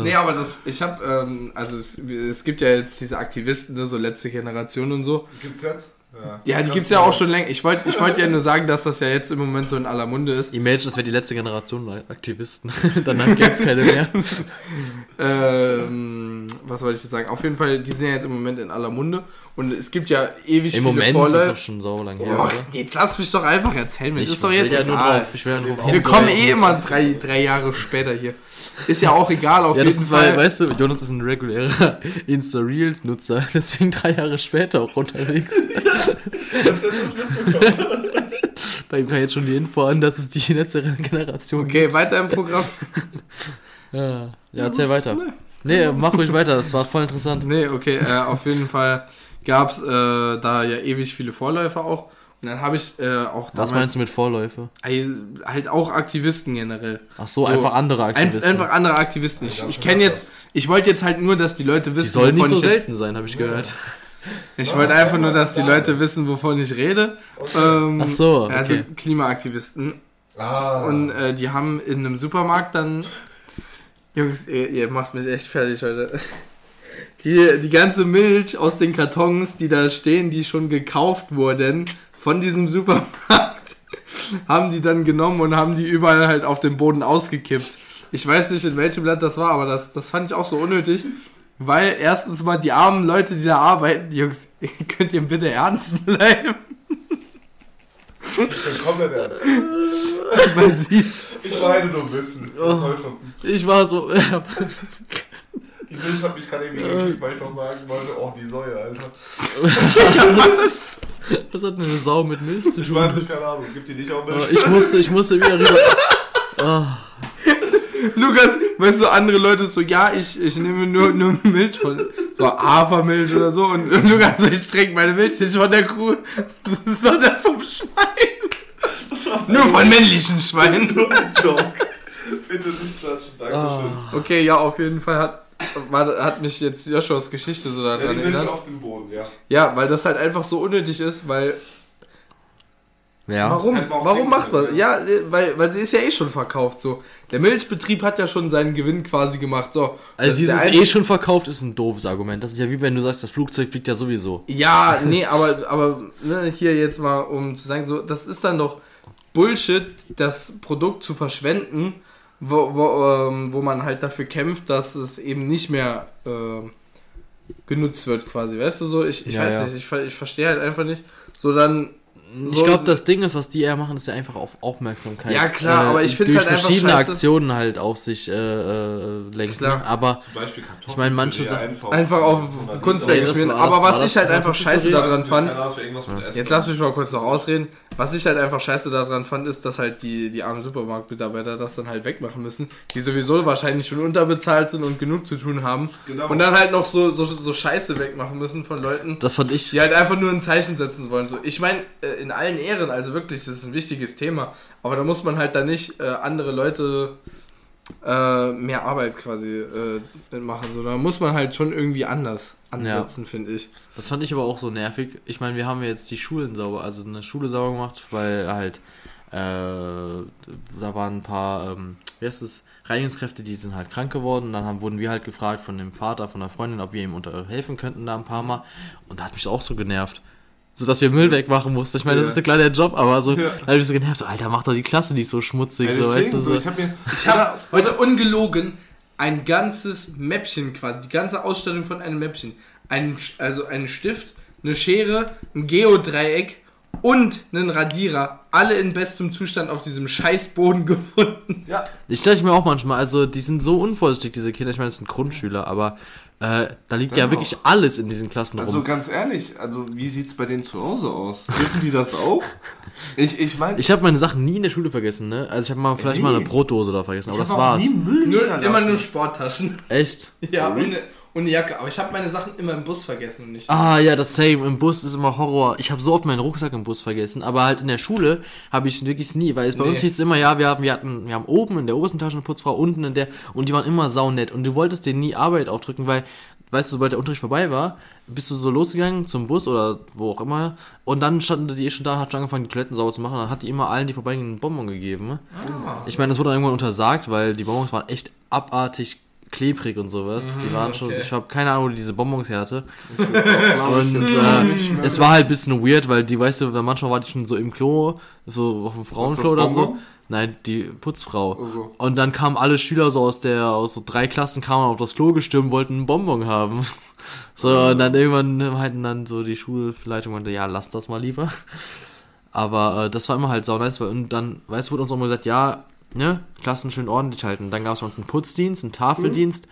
nee, aber das, ich habe, ähm, also es, es gibt ja jetzt diese Aktivisten, ne, so letzte Generation und so. Gibt's jetzt? Ja, Ja, die gibt's ja auch schon länger. Ich wollte ich wollt ja nur sagen, dass das ja jetzt im Moment so in aller Munde ist. Imagine, das wäre die letzte Generation Aktivisten. Danach gäbe es keine mehr. Ähm, was wollte ich jetzt sagen? Auf jeden Fall, die sind ja jetzt im Moment in aller Munde. Und es gibt ja ewig Im viele Moment ist Vorläufer. das schon so lange her, oder? jetzt lass mich doch einfach erzählen. Mir Ich ist doch will jetzt ja nur egal. drauf. Ich will ja nur drauf Wir kommen eh immer drei, drei Jahre später hier. Ist ja auch egal, auf Ja, das jeden ist, weil, Fall. weißt du, Jonas ist ein regulärer Insta-Reels-Nutzer, deswegen drei Jahre später auch unterwegs. Bei ihm kann jetzt schon die Info an, dass es die letzte Generation Okay, weiter im Programm. Ja, ja erzähl weiter. Nee, mach ruhig weiter, das war voll interessant. Nee, okay, äh, auf jeden Fall gab's äh, da ja ewig viele Vorläufer auch. Und dann habe ich äh, auch Was meinst du mit Vorläufe? Halt auch Aktivisten generell. Ach so, So, einfach andere Ein, Aktivisten. einfach andere Aktivisten. Ich, ich kenne jetzt, ich wollte jetzt halt nur, dass die Leute die wissen, sollen nicht so ich jetzt, selten sein, habe ich gehört. Ich wollte einfach nur, dass die Leute wissen, wovon ich rede. Ähm, Ach so, Also okay. Klimaaktivisten. Ah. Und äh, die haben in einem Supermarkt dann. Jungs, ihr, ihr macht mich echt fertig heute. Die, die ganze Milch aus den Kartons, die da stehen, die schon gekauft wurden von diesem Supermarkt, haben die dann genommen und haben die überall halt auf dem Boden ausgekippt. Ich weiß nicht, in welchem Land das war, aber das, das fand ich auch so unnötig. Weil erstens mal die armen Leute, die da arbeiten, Jungs, könnt ihr bitte ernst bleiben? Willkommen ernst. Man sieht's. Ich weine nur ein bisschen. Oh. Ich war so. Die Milch hat mich gerade eben gekriegt, weil ich doch sagen wollte, oh, die Säue, Alter. was, was hat eine Sau mit Milch zu Ich tun? weiß nicht, keine Ahnung. Gibt die nicht auch Milch? Ich musste, ich musste wieder rüber. Oh, Lukas, weißt du, andere Leute so, ja, ich, ich nehme nur, nur Milch von, so Hafermilch oder so. Und, und Lukas so, ich trinke meine Milch nicht von der Kuh, sondern vom Schwein. Nur von männlichen Schweinen. Bitte nicht klatschen, Dankeschön. Okay, ja, auf jeden Fall hat, war, hat mich jetzt Joshuas Geschichte so Ja, daran die Milch erinnert. auf dem Boden, ja. Ja, weil das halt einfach so unnötig ist, weil ja. Warum? Auch Warum macht man? Ja, weil, weil sie ist ja eh schon verkauft. So, der Milchbetrieb hat ja schon seinen Gewinn quasi gemacht. So, Also dieses eh schon verkauft ist ein doofes Argument. Das ist ja wie wenn du sagst, das Flugzeug fliegt ja sowieso. Ja, nee, aber, aber ne, hier jetzt mal, um zu sagen, so, das ist dann doch Bullshit, das Produkt zu verschwenden, wo, wo, ähm, wo man halt dafür kämpft, dass es eben nicht mehr ähm, genutzt wird, quasi. Weißt du so? Ich, ich Ja, weiß ja. nicht, ich, ich verstehe halt einfach nicht. So dann. Ich so- glaube, das Ding ist, was die eher machen, ist ja einfach auf Aufmerksamkeit. Ja, klar, aber ich find's durch halt einfach verschiedene scheiße. Aktionen halt auf sich äh, äh, lenken. Klar. Aber Zum Beispiel Kartoffeln. Ich meine, manche Sachen- Einfach auf Nee, Kunstwerk das spielen. Aber was ich halt einfach scheiße daran fand. Es. Jetzt lass mich mal kurz noch ausreden. Was ich halt einfach scheiße daran fand, ist, dass halt die, die armen Supermarktmitarbeiter das dann halt wegmachen müssen, die sowieso wahrscheinlich schon unterbezahlt sind und genug zu tun haben. Genau. Und dann halt noch so, so, so Scheiße wegmachen müssen von Leuten, das fand ich. die halt einfach nur ein Zeichen setzen wollen. So, ich meine, äh, in allen Ehren, also wirklich, das ist ein wichtiges Thema. Aber da muss man halt dann nicht äh, andere Leute äh, mehr Arbeit quasi äh, machen. So, da muss man halt schon irgendwie anders ansetzen, finde ich. Das fand ich aber auch so nervig. Ich meine, wir haben ja jetzt die Schulen sauber, also eine Schule sauber gemacht, weil halt äh, da waren ein paar, ähm, wie heißt es, Reinigungskräfte, die sind halt krank geworden. Dann haben, wurden wir halt gefragt von dem Vater, von der Freundin, ob wir ihm unter helfen könnten da ein paar Mal. Und da hat mich auch so genervt. So dass wir Müll wegmachen mussten. Ich meine, das ist ein kleiner Job, aber so, Ja. da hab ich so genervt, so, Alter, mach doch die Klasse nicht so schmutzig, Ja, so, weißt du, so. Ich hab habe heute ungelogen ein ganzes Mäppchen quasi, die ganze Ausstattung von einem Mäppchen. Ein, also einen Stift, eine Schere, ein Geodreieck und einen Radierer. Alle in bestem Zustand auf diesem Scheißboden gefunden. Ja. Ich stelle mir auch manchmal, also die sind so unvorsichtig, diese Kinder. Ich meine, das sind Grundschüler, aber äh, da liegt ja Genau. wirklich alles in diesen Klassen Also rum. ganz ehrlich, also wie sieht's bei denen zu Hause aus? Dürfen die das auch? Ich, ich meine, Ich habe meine Sachen nie in der Schule vergessen, ne? Also ich habe mal vielleicht Nee. mal eine Brotdose da vergessen, aber ich das hab auch war's. nie Müll Nur, immer nur Sporttaschen. Echt? Ja, und Sorry? eine, und eine Jacke. Aber ich habe meine Sachen immer im Bus vergessen und nicht. Ah ja, das same. Im Bus ist immer Horror. Ich habe so oft meinen Rucksack im Bus vergessen, aber halt in der Schule habe ich wirklich nie, weil es bei Nee. uns hieß es immer, ja, wir haben, wir hatten, wir haben oben in der obersten Tasche eine Putzfrau, unten in der und die waren immer saunett und du wolltest denen nie Arbeit aufdrücken, weil weißt du, sobald der Unterricht vorbei war, bist du so losgegangen zum Bus oder wo auch immer und dann standen die eh schon da, hat schon angefangen, die Toiletten sauber zu machen und dann hat die immer allen, die vorbeigingen, einen Bonbon gegeben. Ah. Ich meine, das wurde dann irgendwann untersagt, weil die Bonbons waren echt abartig klebrig und sowas. die waren schon, okay. ich habe keine Ahnung, wo die diese Bonbons her hatte. Und äh, es war halt ein bisschen weird, weil die, weißt du, manchmal war die schon so im Klo, so auf dem Frauenklo oder so. Nein, die Putzfrau. Ach so. Und dann kamen alle Schüler so aus der, aus so drei Klassen kamen auf das Klo gestürmt, wollten einen Bonbon haben. So, und dann irgendwann meinten dann so die Schulleitung meinte, ja, lass das mal lieber. Aber äh, das war immer halt sau nice, weil und dann, weißt du, wurde uns auch immer gesagt, ja, ne, Klassen schön ordentlich halten. Dann gab es bei uns einen Putzdienst, einen Tafeldienst,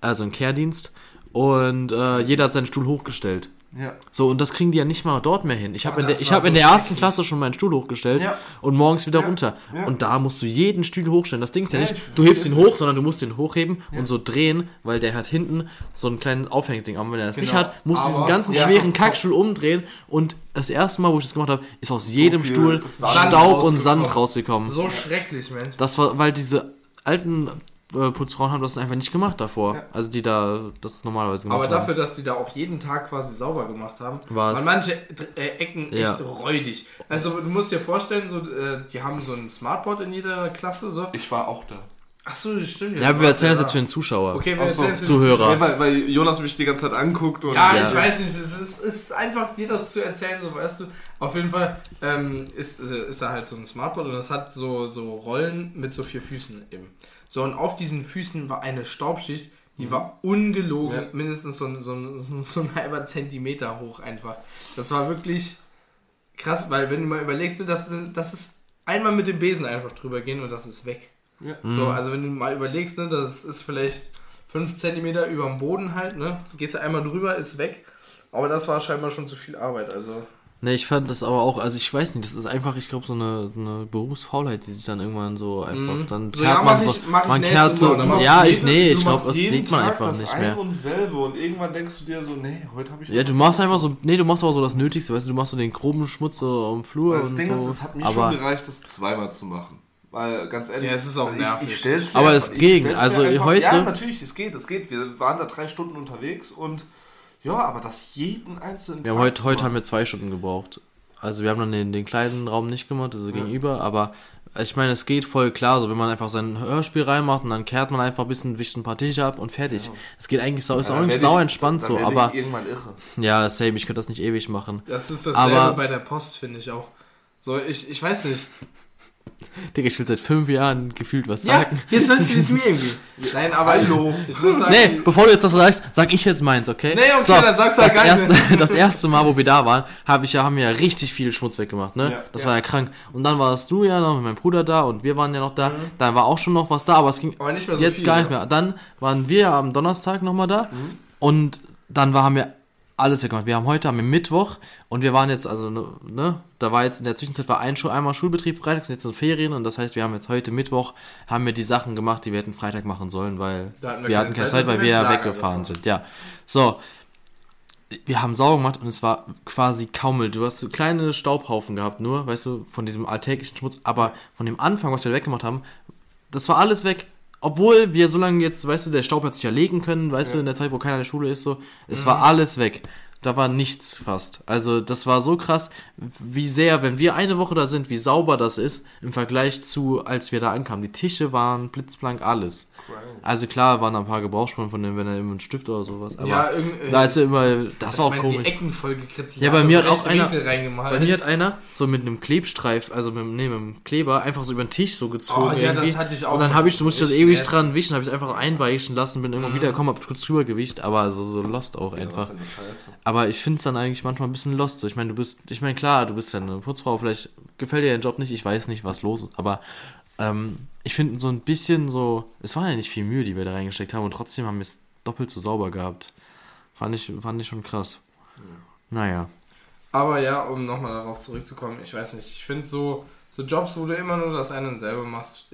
also einen Kehrdienst und äh, jeder hat seinen Stuhl hochgestellt. Ja. So, und das kriegen die ja nicht mal dort mehr hin. Ich habe in der, ich hab in so der ersten. Klasse schon meinen Stuhl hochgestellt Ja. und morgens wieder Ja. runter. Und da musst du jeden Stuhl hochstellen. Das Ding ist ja, nicht, ich- du hebst ihn hoch, sondern du musst ihn hochheben und so drehen, weil der hat hinten so ein kleines Aufhängding. Aber wenn er das nicht Genau. hat, musst du diesen ganzen schweren Kackstuhl umdrehen. Und das erste Mal, wo ich das gemacht habe, ist aus jedem viel Stuhl Sand Staub und. Sand rausgekommen. So schrecklich, Mensch. Das war, weil diese alten Putzfrauen haben das einfach nicht gemacht davor. Ja. Also die da das normalerweise gemacht Aber haben. dafür, dass die da auch jeden Tag quasi sauber gemacht haben, War's. waren manche äh, Ecken Ja. echt räudig. Also du musst dir vorstellen, so, äh, die haben so ein Smartboard in jeder Klasse. So. Ich war auch da. Ach so, das stimmt. Ja, wir erzählen das jetzt für den Zuschauer. Okay, wir so, erzählen es für die Zuhörer. Ja, weil, weil Jonas mich die ganze Zeit anguckt und. Ja, Ja. ich weiß nicht, es ist, es ist einfach dir das zu erzählen, so weißt du. Auf jeden Fall ähm, ist, ist da halt so ein Smartboard und das hat so, so Rollen mit so vier Füßen eben. So, und auf diesen Füßen war eine Staubschicht, die war ungelogen, Ja. mindestens so, ein- so, ein- so, ein- so ein halber Zentimeter hoch einfach. Das war wirklich krass, weil wenn du mal überlegst, ne, das, sind- das ist einmal mit dem Besen einfach drüber gehen und das ist weg. Ja. So, also wenn du mal überlegst, ne, das ist vielleicht 5 cm über dem Boden halt, ne? Gehst du einmal drüber, ist weg. Aber das war scheinbar schon zu viel Arbeit, also. Ne, ich fand das aber auch, also ich weiß nicht, das ist einfach, ich glaube, so eine, so eine Berufsfaulheit, die sich dann irgendwann so einfach, Mhm. dann So, kehrt ja, man so, ich- mach ich man kehrt so, machst ja, ich, nee, ich glaube, das sieht man Tag einfach das nicht ein mehr. und selbe und irgendwann denkst du dir so, nee, heute habe ich. Ja, du machst einfach so, nee, du machst aber so das Nötigste, weißt du, du machst so den groben Schmutz so am Flur das und Ding so, ist, es hat mir aber, schon gereicht, das zweimal zu machen. Weil ganz ehrlich, Ja, es ist auch ich, nervig. Ich mir Aber es ich ging. Also einfach, heute- Ja, natürlich, es geht, es geht. Wir waren da drei Stunden unterwegs und ja, aber das jeden einzelnen haben Tag heute, heute haben wir zwei Stunden gebraucht. Also wir haben dann den, den kleinen Raum nicht gemacht, also gegenüber, aber ich meine, es geht voll klar, so wenn man einfach sein Hörspiel reinmacht und dann kehrt man einfach ein bisschen, wischt ein paar Tische ab und fertig. Es geht eigentlich sau, ist Ja, auch werd sau ich- entspannt dann so, aber Ich irgendwann irre. ja, same, ich könnte das nicht ewig machen. Das ist dasselbe Aber- bei der Post, finde ich auch. So, ich, ich weiß nicht. Digga, ich will seit fünf Jahren gefühlt was Ja, sagen. jetzt weißt du, wie es mir irgendwie. Nein, aber Hallo. Ich, muss sagen. Nee, bevor du jetzt das sagst, sag ich jetzt meins, okay? Nee, okay, dann sagst du das halt gar nicht. erste, Das erste Mal, wo wir da waren, hab ich ja, haben wir ja richtig viel Schmutz weggemacht, ne? Ja. das Ja. war ja krank. Und dann warst du ja noch mit meinem Bruder da und wir waren ja noch Mhm. da. Da war auch schon noch was da, aber es ging aber nicht mehr so jetzt viel, gar nicht mehr. Dann waren wir am Donnerstag nochmal da Mhm. und dann war, haben wir alles weggemacht. Wir haben heute, haben wir Mittwoch und wir waren jetzt, also, ne, ne, da war jetzt in der Zwischenzeit war ein Schul einmal Schulbetrieb, Freitag sind jetzt so Ferien und das heißt, wir haben jetzt heute Mittwoch, haben wir die Sachen gemacht, die wir hätten Freitag machen sollen, weil hatten wir, wir hatten keine Zeit, Zeit, weil sind wir ja weggefahren gefahren. sind, ja. So. Wir haben sauber gemacht und es war quasi kaum Müll. Du hast so kleine Staubhaufen gehabt, nur, weißt du, von diesem alltäglichen Schmutz, aber von dem Anfang, was wir weggemacht haben, das war alles weg. Obwohl wir so lange jetzt, weißt du, der Staub hat sich ja legen können, weißt du, in der Zeit, wo keiner in der Schule ist, so, es war alles weg. Da war nichts fast. Also, das war so krass, wie sehr, wenn wir eine Woche da sind, wie sauber das ist, im Vergleich zu, als wir da ankamen. Die Tische waren blitzblank alles. Also klar, waren da ein paar Gebrauchsspuren von dem, wenn er immer einen Stift oder sowas, aber Ja, irgendwie. da ist ja immer, das war auch meine, komisch. Die Ecken voll gekritzelt. Ja, bei mir hat auch einer-. Bei mir hat einer so mit einem Klebstreif, also mit, nee, mit einem Kleber, einfach so über den Tisch so gezogen. Oh, ja, das irgendwie. hatte ich auch Und dann habe ich, du musst ich das ewig dran wischen, habe ich einfach einweichen lassen, bin Mhm. irgendwann wiedergekommen, hab kurz drüber gewischt, aber so, so lost auch Ja, einfach. Aber ich finde es dann eigentlich manchmal ein bisschen lost. So, ich meine, du bist, ich meine, klar, du bist ja eine Putzfrau, vielleicht gefällt dir dein Job nicht, ich weiß nicht, was los ist, aber ähm, ich finde so ein bisschen so, es war ja nicht viel Mühe, die wir da reingesteckt haben und trotzdem haben wir es doppelt so sauber gehabt. Fand ich, fand ich schon krass. Naja. Aber ja, um nochmal darauf zurückzukommen, ich weiß nicht, ich finde so, so Jobs, wo du immer nur das eine und selbe machst,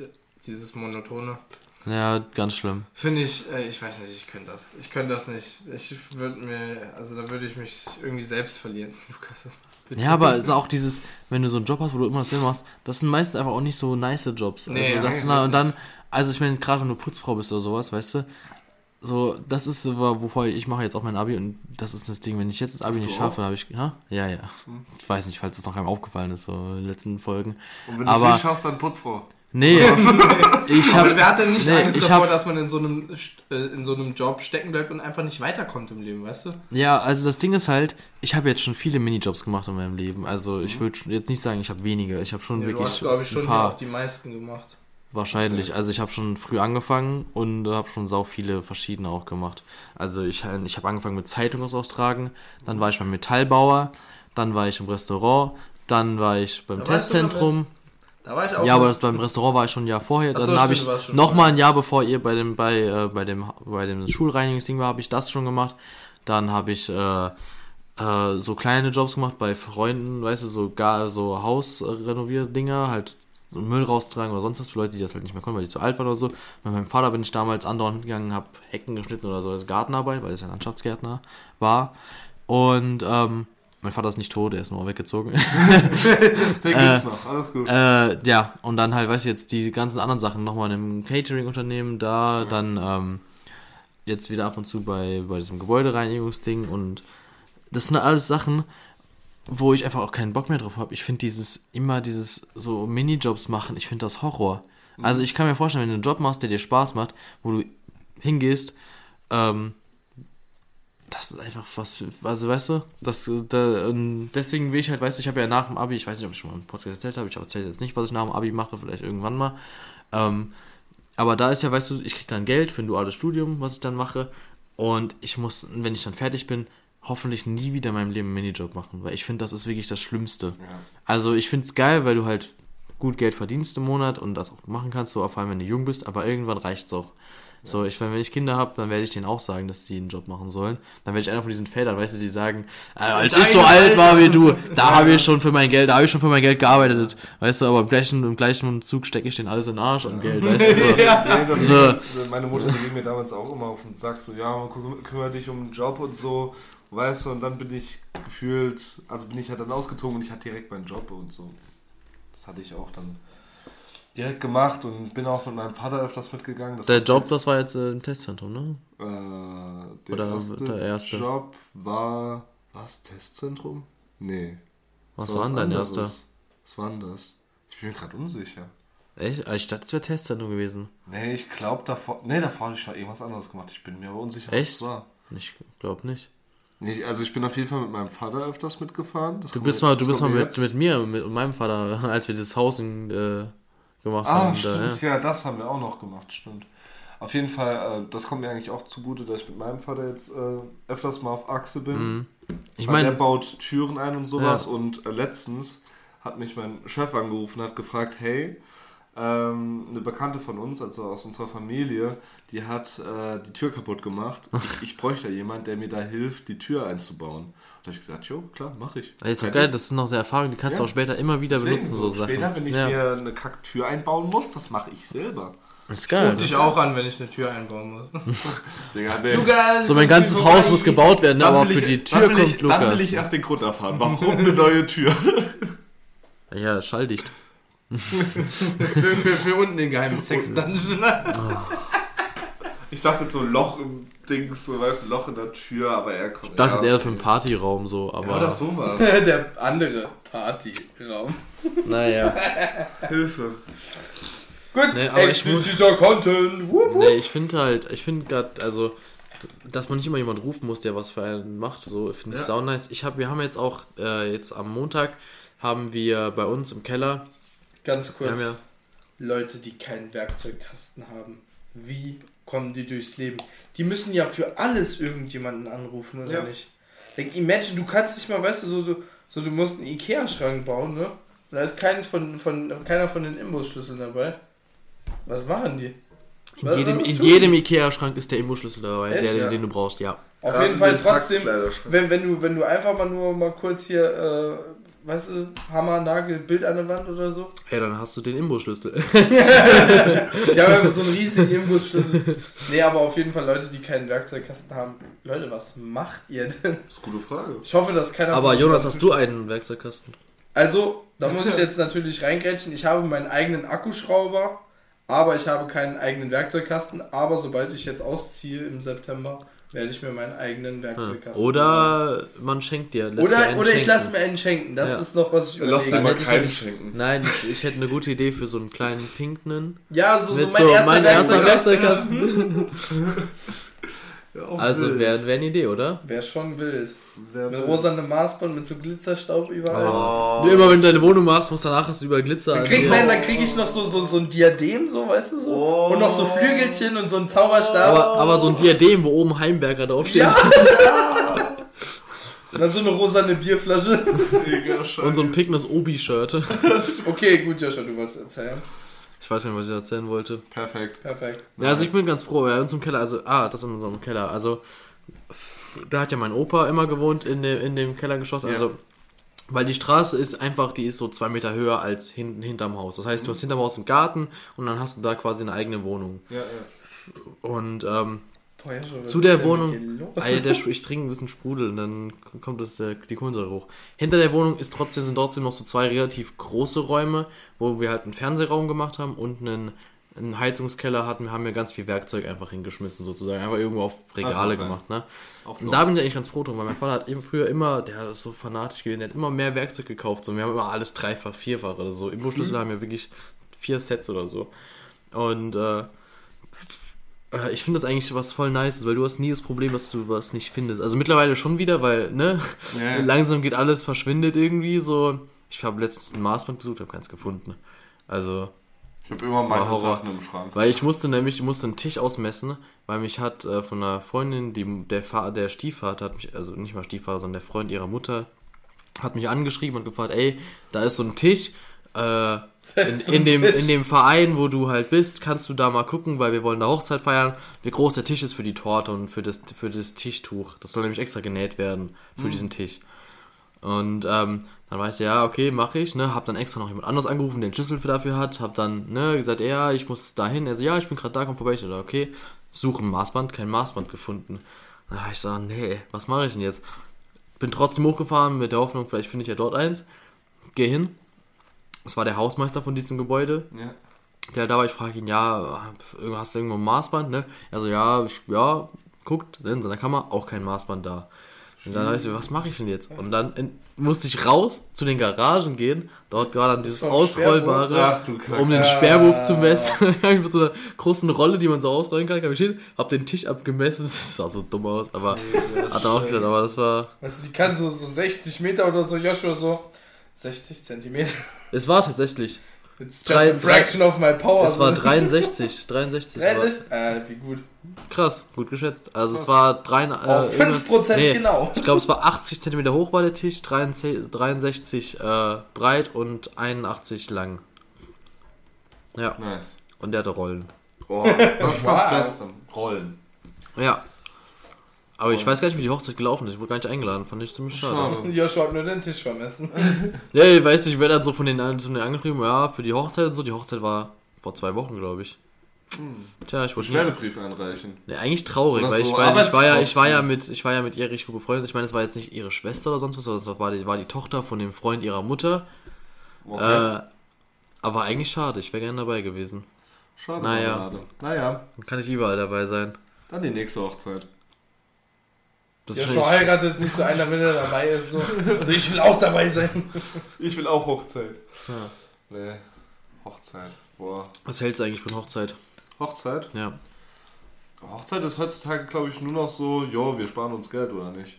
dieses Monotone, Ja, ganz schlimm. finde ich, äh, ich weiß nicht, ich könnte das. Ich könnte das nicht. Ich würde mir, also da würde ich mich irgendwie selbst verlieren, Lukas. Ja, aber es ist auch dieses, wenn du so einen Job hast, wo du immer dasselbe machst, das sind meist einfach auch nicht so nice Jobs. Also Nee, das sind, und dann, also ich meine, gerade wenn du Putzfrau bist oder sowas, weißt du, so, das ist so, wovor ich mache jetzt auch mein Abi und das ist das Ding, wenn ich jetzt das Abi Hast nicht schaffe, habe ich, ha? ja, ja. Ich weiß nicht, falls es noch keinem aufgefallen ist, so in den letzten Folgen. Und wenn du es nicht schaffst, dann Putzfrau. Nee, ich Aber habe, wer hat denn nicht nee, Angst ich davor, hab- dass man in so, einem, äh, in so einem Job stecken bleibt und einfach nicht weiterkommt im Leben, weißt du? ja, also das Ding ist halt, ich habe jetzt schon viele Minijobs gemacht in meinem Leben. Also ich würde jetzt nicht sagen, ich habe wenige. Ich habe schon Ja, du wirklich hast, glaube ich, schon paar. auch die meisten gemacht. Wahrscheinlich. Also ich habe schon früh angefangen und habe schon sau viele verschiedene auch gemacht. Also ich, ich habe angefangen mit Zeitungsaustragen, dann war ich beim Metallbauer, dann war ich im Restaurant, dann war ich beim Da du Testzentrum. Da war ich auch. Ja, aber das beim Restaurant war ich schon ein Jahr vorher. So, Dann habe ich du warst schon noch vorher. mal ein Jahr bevor ihr bei dem bei äh, bei dem bei dem Schulreinigungsding war, habe ich das schon gemacht. Dann habe ich äh, äh, so kleine Jobs gemacht bei Freunden, weißt du, so gar so Hausrenovier-Dinger, halt Müll raustragen oder sonst was für Leute, die das halt nicht mehr konnten, weil die zu alt waren oder so. Mit meinem Vater bin ich damals andauernd hingegangen, habe Hecken geschnitten oder so, Gartenarbeit, weil er ja Landschaftsgärtner war. Und ähm, mein Vater ist nicht tot, er ist nur weggezogen. Der gibt's noch, alles gut. Äh, ja, und dann halt, weißt du, jetzt die ganzen anderen Sachen nochmal in einem Catering-Unternehmen da, dann ähm, jetzt wieder ab und zu bei, bei diesem Gebäudereinigungsding und das sind alles Sachen, wo ich einfach auch keinen Bock mehr drauf habe. Ich finde dieses, immer dieses so Minijobs machen, ich finde das Horror. Also ich kann mir vorstellen, wenn du einen Job machst, der dir Spaß macht, wo du hingehst, ähm, das ist einfach was, für, also weißt du, das, da, und deswegen will ich halt, weißt du, ich habe ja nach dem Abi, ich weiß nicht, ob ich schon mal im Podcast erzählt habe, ich erzähle jetzt nicht, was ich nach dem Abi mache, vielleicht irgendwann mal, ähm, aber da ist ja, weißt du, ich krieg dann Geld für ein duales Studium, was ich dann mache und ich muss, wenn ich dann fertig bin, hoffentlich nie wieder in meinem Leben einen Minijob machen, weil ich finde, das ist wirklich das Schlimmste. Ja. Also ich finde es geil, weil du halt gut Geld verdienst im Monat und das auch machen kannst, so vor allem wenn du jung bist, aber irgendwann reicht's auch. So, ich, wenn ich Kinder habe, dann werde ich denen auch sagen, dass die einen Job machen sollen. Dann werde ich einer von diesen Vätern, weißt du, die sagen, äh, als ich so alt war wie du, da habe ich schon für mein Geld, da habe ich schon für mein Geld gearbeitet. Weißt du, aber im gleichen, im gleichen Zug stecke ich denen alles in den Arsch an Geld, weißt du. So. Nee, das, So. das, meine Mutter, die ging mir damals auch immer auf den Sack, so, ja, kü- kümmere dich um den Job und so, weißt du, und dann bin ich gefühlt, also bin ich halt dann ausgezogen und ich hatte direkt meinen Job und so. Das hatte ich auch dann direkt gemacht und bin auch mit meinem Vater öfters mitgegangen. Das Der Job, jetzt, das war jetzt äh, im Testzentrum, ne? äh, der, Oder erste der erste? Job war, was, Testzentrum? Nee. Was das war denn dein anderes. erster? Was war denn das? Ich bin mir gerade unsicher. Echt? Also Ich dachte, es wäre Testzentrum gewesen. Nee, ich glaube davor. Nee, davor habe ich noch irgendwas anderes gemacht. Ich bin mir aber unsicher, was Echt? es war. Ich glaube nicht. Nee, also ich bin auf jeden Fall mit meinem Vater öfters mitgefahren. Das Du bist mal, das du bist mal mit, jetzt- mit mir, mit meinem Vater, als wir dieses Haus in, äh, gemacht Ah, haben. stimmt. Da, ja. ja. das haben wir auch noch gemacht, stimmt. Auf jeden Fall, äh, das kommt mir eigentlich auch zugute, dass ich mit meinem Vater jetzt äh, öfters mal auf Achse bin. Mhm. Ich der meine, baut Türen ein und sowas. Ja. Und äh, letztens hat mich mein Chef angerufen und hat gefragt, hey, ähm, eine Bekannte von uns, also aus unserer Familie, die hat äh, die Tür kaputt gemacht. Ich, ich bräuchte jemand, der mir da hilft, die Tür einzubauen. Da habe ich gesagt, jo, klar, mache ich. ey, ist doch geil, das sind noch sehr Erfahrungen, die kannst du Ja. auch später immer wieder Deswegen benutzen, so Sachen. Später, wenn ich ja. mir eine Kacktür einbauen muss, das mache ich selber. ist Ruf geil. dich auch an, wenn ich eine Tür einbauen muss. Digga, nee. Lukas, So, mein ganzes. Haus muss gebaut werden, ne? Dann aber will für ich- die Tür kommt ich, Dann will Lukas. ich erst den Grund erfahren. Warum eine neue Tür? Ja, schalldicht. Für, für, für unten den geheimen Sex-Dungeon. Ich dachte so Loch im Dings, so weißt du, Loch in der Tür, aber er kommt. Ich dachte jetzt ja, eher für einen Partyraum so, aber. Ja, oder sowas. Der andere Partyraum. Naja. Hilfe. Gut, Nee, aber ich expliziter Content. Wupp. Nee, ich finde halt, ich finde gerade, also, dass man nicht immer jemand rufen muss, der was für einen macht, so finde ich Ja. sau nice. Ich hab, wir haben jetzt auch, äh, jetzt am Montag, haben wir bei uns im Keller, Ganz wir kurz. haben ja, Leute, die keinen Werkzeugkasten haben, wie kommen die durchs Leben? Die müssen ja für alles irgendjemanden anrufen, oder Ja. nicht? Like, imagine, du kannst nicht mal, weißt du, so du, so, du musst einen Ikea-Schrank bauen, ne? Und da ist keines von, von, keiner von den Imbusschlüsseln dabei. Was machen die? in Was- jedem, in jedem Ikea-Schrank ist der Imbusschlüssel dabei, Echt? der, den, Ja. den du brauchst, ja. Auf Gerade jeden Fall trotzdem, wenn, wenn, du, wenn du einfach mal nur mal kurz hier, äh, weißt du, Hammer, Nagel, Bild an der Wand oder so. Ja, dann hast du den Imbusschlüssel. Die haben einfach so einen riesigen Imbusschlüssel. Nee, aber auf jeden Fall Leute, die keinen Werkzeugkasten haben. Leute, was macht ihr denn? Das ist eine gute Frage. Ich hoffe, dass keiner. aber Jonas, hast du einen Werkzeugkasten? Also, da muss ich jetzt natürlich reingrätschen. Ich habe meinen eigenen Akkuschrauber, Aber ich habe keinen eigenen Werkzeugkasten. Aber sobald ich jetzt ausziehe im September, werde ich mir meinen eigenen Werkzeugkasten. Oder man schenkt dir. lässt dir Oder, einen oder ich lasse mir einen schenken. Das Ja. ist noch, was ich Lass dir überlege. mal keinen schenken. Nein, ich, ich hätte eine gute Idee für so einen kleinen pinken. Ja, so, so Mit mein so erster mein erster Werkzeugkasten. Werkzeugkasten. Also wäre wär eine Idee, oder? Wäre schon wild. Mit rosanem Maßband, mit so Glitzerstaub überall. Oh. Immer wenn du deine Wohnung machst, musst du danach hast du über Glitzer. Dann an krieg, nein, dann krieg ich noch so, so, so ein Diadem, so, weißt du so? Oh. Und noch so Flügelchen und so ein Zauberstab. aber, aber so ein Diadem, wo oben Heimberger draufsteht. Ja. Und dann so eine rosane Bierflasche. Und so ein pickendes Obi-Shirt. Okay, gut, Joshua, du wolltest erzählen. Ich weiß nicht, was ich erzählen wollte. Perfekt. Perfekt. Ja, also ich bin ganz froh, bei uns im Keller, also, ah, das in unserem Keller, also, da hat ja mein Opa immer gewohnt in dem, in dem Kellergeschoss, also, weil die Straße ist einfach, die ist so zwei Meter höher als hinten, hinterm Haus. Das heißt, du hast hinterm Haus einen Garten und dann hast du da quasi eine eigene Wohnung. Ja, ja. Und, ähm, Boah, Joshua, was zu der Wohnung? Ey, der, ich trinke ein bisschen Sprudel und dann kommt das, der, die Kohlensäure hoch. Hinter der Wohnung ist trotzdem, sind trotzdem noch so zwei relativ große Räume, wo wir halt einen Fernsehraum gemacht haben und einen, einen Heizungskeller hatten. Wir haben ja ganz viel Werkzeug einfach hingeschmissen, sozusagen. Einfach irgendwo auf Regale ja. gemacht, ne? Auf Und da bin ich eigentlich ganz froh drum, weil mein Vater hat eben früher immer, der ist so fanatisch gewesen, der hat immer mehr Werkzeug gekauft. So. Wir haben immer alles dreifach, vierfach oder so. Imbusschlüssel haben wir wirklich vier Sets oder so. Und äh, ich finde das eigentlich was voll nice, weil du hast nie das Problem, dass du was nicht findest. Also mittlerweile schon wieder, weil, ne, Ja. langsam geht alles, verschwindet irgendwie so. Ich habe letztens ein Maßband gesucht, habe keins gefunden. Also, Ich habe immer meine Horror. Sachen im Schrank. weil ich musste nämlich, ich musste einen Tisch ausmessen, weil mich hat äh, von einer Freundin, die, der, Fa der Stiefvater hat mich, also nicht mal Stiefvater, sondern der Freund ihrer Mutter, hat mich angeschrieben und gefragt, ey, da ist so ein Tisch, äh, in, in, dem, Tisch. in dem Verein, wo du halt bist, kannst du da mal gucken, weil wir wollen da Hochzeit feiern, wie groß der Tisch ist für die Torte und für das, für das Tischtuch. Das soll nämlich extra genäht werden für diesen Tisch. Und ähm, dann weiß ich, ja, okay, mache ich, ne, hab dann extra noch jemand anderes angerufen, der einen Schlüssel für dafür hat, hab dann, ne, gesagt, ja, ich muss dahin. Er so, ja, ich bin gerade da, komm vorbei. Ich so, okay, suche ein Maßband, kein Maßband gefunden. Hab ich so, nee, was mache ich denn jetzt? Bin trotzdem hochgefahren mit der Hoffnung, vielleicht finde ich ja dort eins. Geh hin. Das war der Hausmeister von diesem Gebäude. Ja. Der da war, ich frage ihn, ja, hast du irgendwo ein Maßband, ne? Also ja, ich, ja, guckt, in seiner Kammer, auch kein Maßband da. Und dann dachte ich, so, was mache ich denn jetzt? Und dann in, musste ich raus zu den Garagen gehen, dort gerade an dieses Ausrollbare, Ach um den Sperrwurf zu messen. Ich mit so einer großen Rolle, die man so ausrollen kann, kam ich hin, hab den Tisch abgemessen, das sah so dumm aus, aber hat er auch gedacht, aber das war, Weißt du, die kann so, so 60 Meter oder so, Joshua so 60 Zentimeter. es war tatsächlich, It's just Drei- a fraction of my power. es war so. 63, 63. aber- 63? Äh, wie gut. Krass, gut geschätzt. Also es war drei, äh, Auf irgendwann- 5% nee, genau. Ich glaube, es war 80 cm hoch war der Tisch, 63, 63 äh, breit und 81 lang. Ja, Nice. und der hatte Rollen. Oh, das ist Wow. das Beste. Rollen. Ja. Aber ich weiß gar nicht, wie die Hochzeit gelaufen ist. Ich wurde gar nicht eingeladen, fand ich ziemlich schade. Schade. Joshua hat nur den Tisch vermessen. Ja, ich weiß nicht, ich werde dann so von den, den angeschrieben, ja, für die Hochzeit und so. Die Hochzeit war vor zwei Wochen, glaube ich. Tja, ich nie, Beschwerdebrief einreichen. Nee, eigentlich traurig, weil so ich, war, ich, war ja, ich war ja mit ich war ja mit ihr richtig gut befreundet. Ich meine, es war jetzt nicht ihre Schwester oder sonst was, sondern es war die, war die Tochter von dem Freund ihrer Mutter. Okay. Äh, aber eigentlich schade, ich wäre gerne dabei gewesen. Schade. naja. Naja, Dann kann ich überall dabei sein. dann die nächste Hochzeit. Das Joshua vielleicht- heiratet nicht so einer, wenn er dabei ist. So. Also ich will auch dabei sein. Ich will auch Hochzeit. Ja. Nee. Hochzeit. Boah. Was hältst du eigentlich von Hochzeit? Hochzeit? Ja. Hochzeit ist heutzutage, glaube ich, nur noch so, jo, wir sparen uns Geld oder nicht?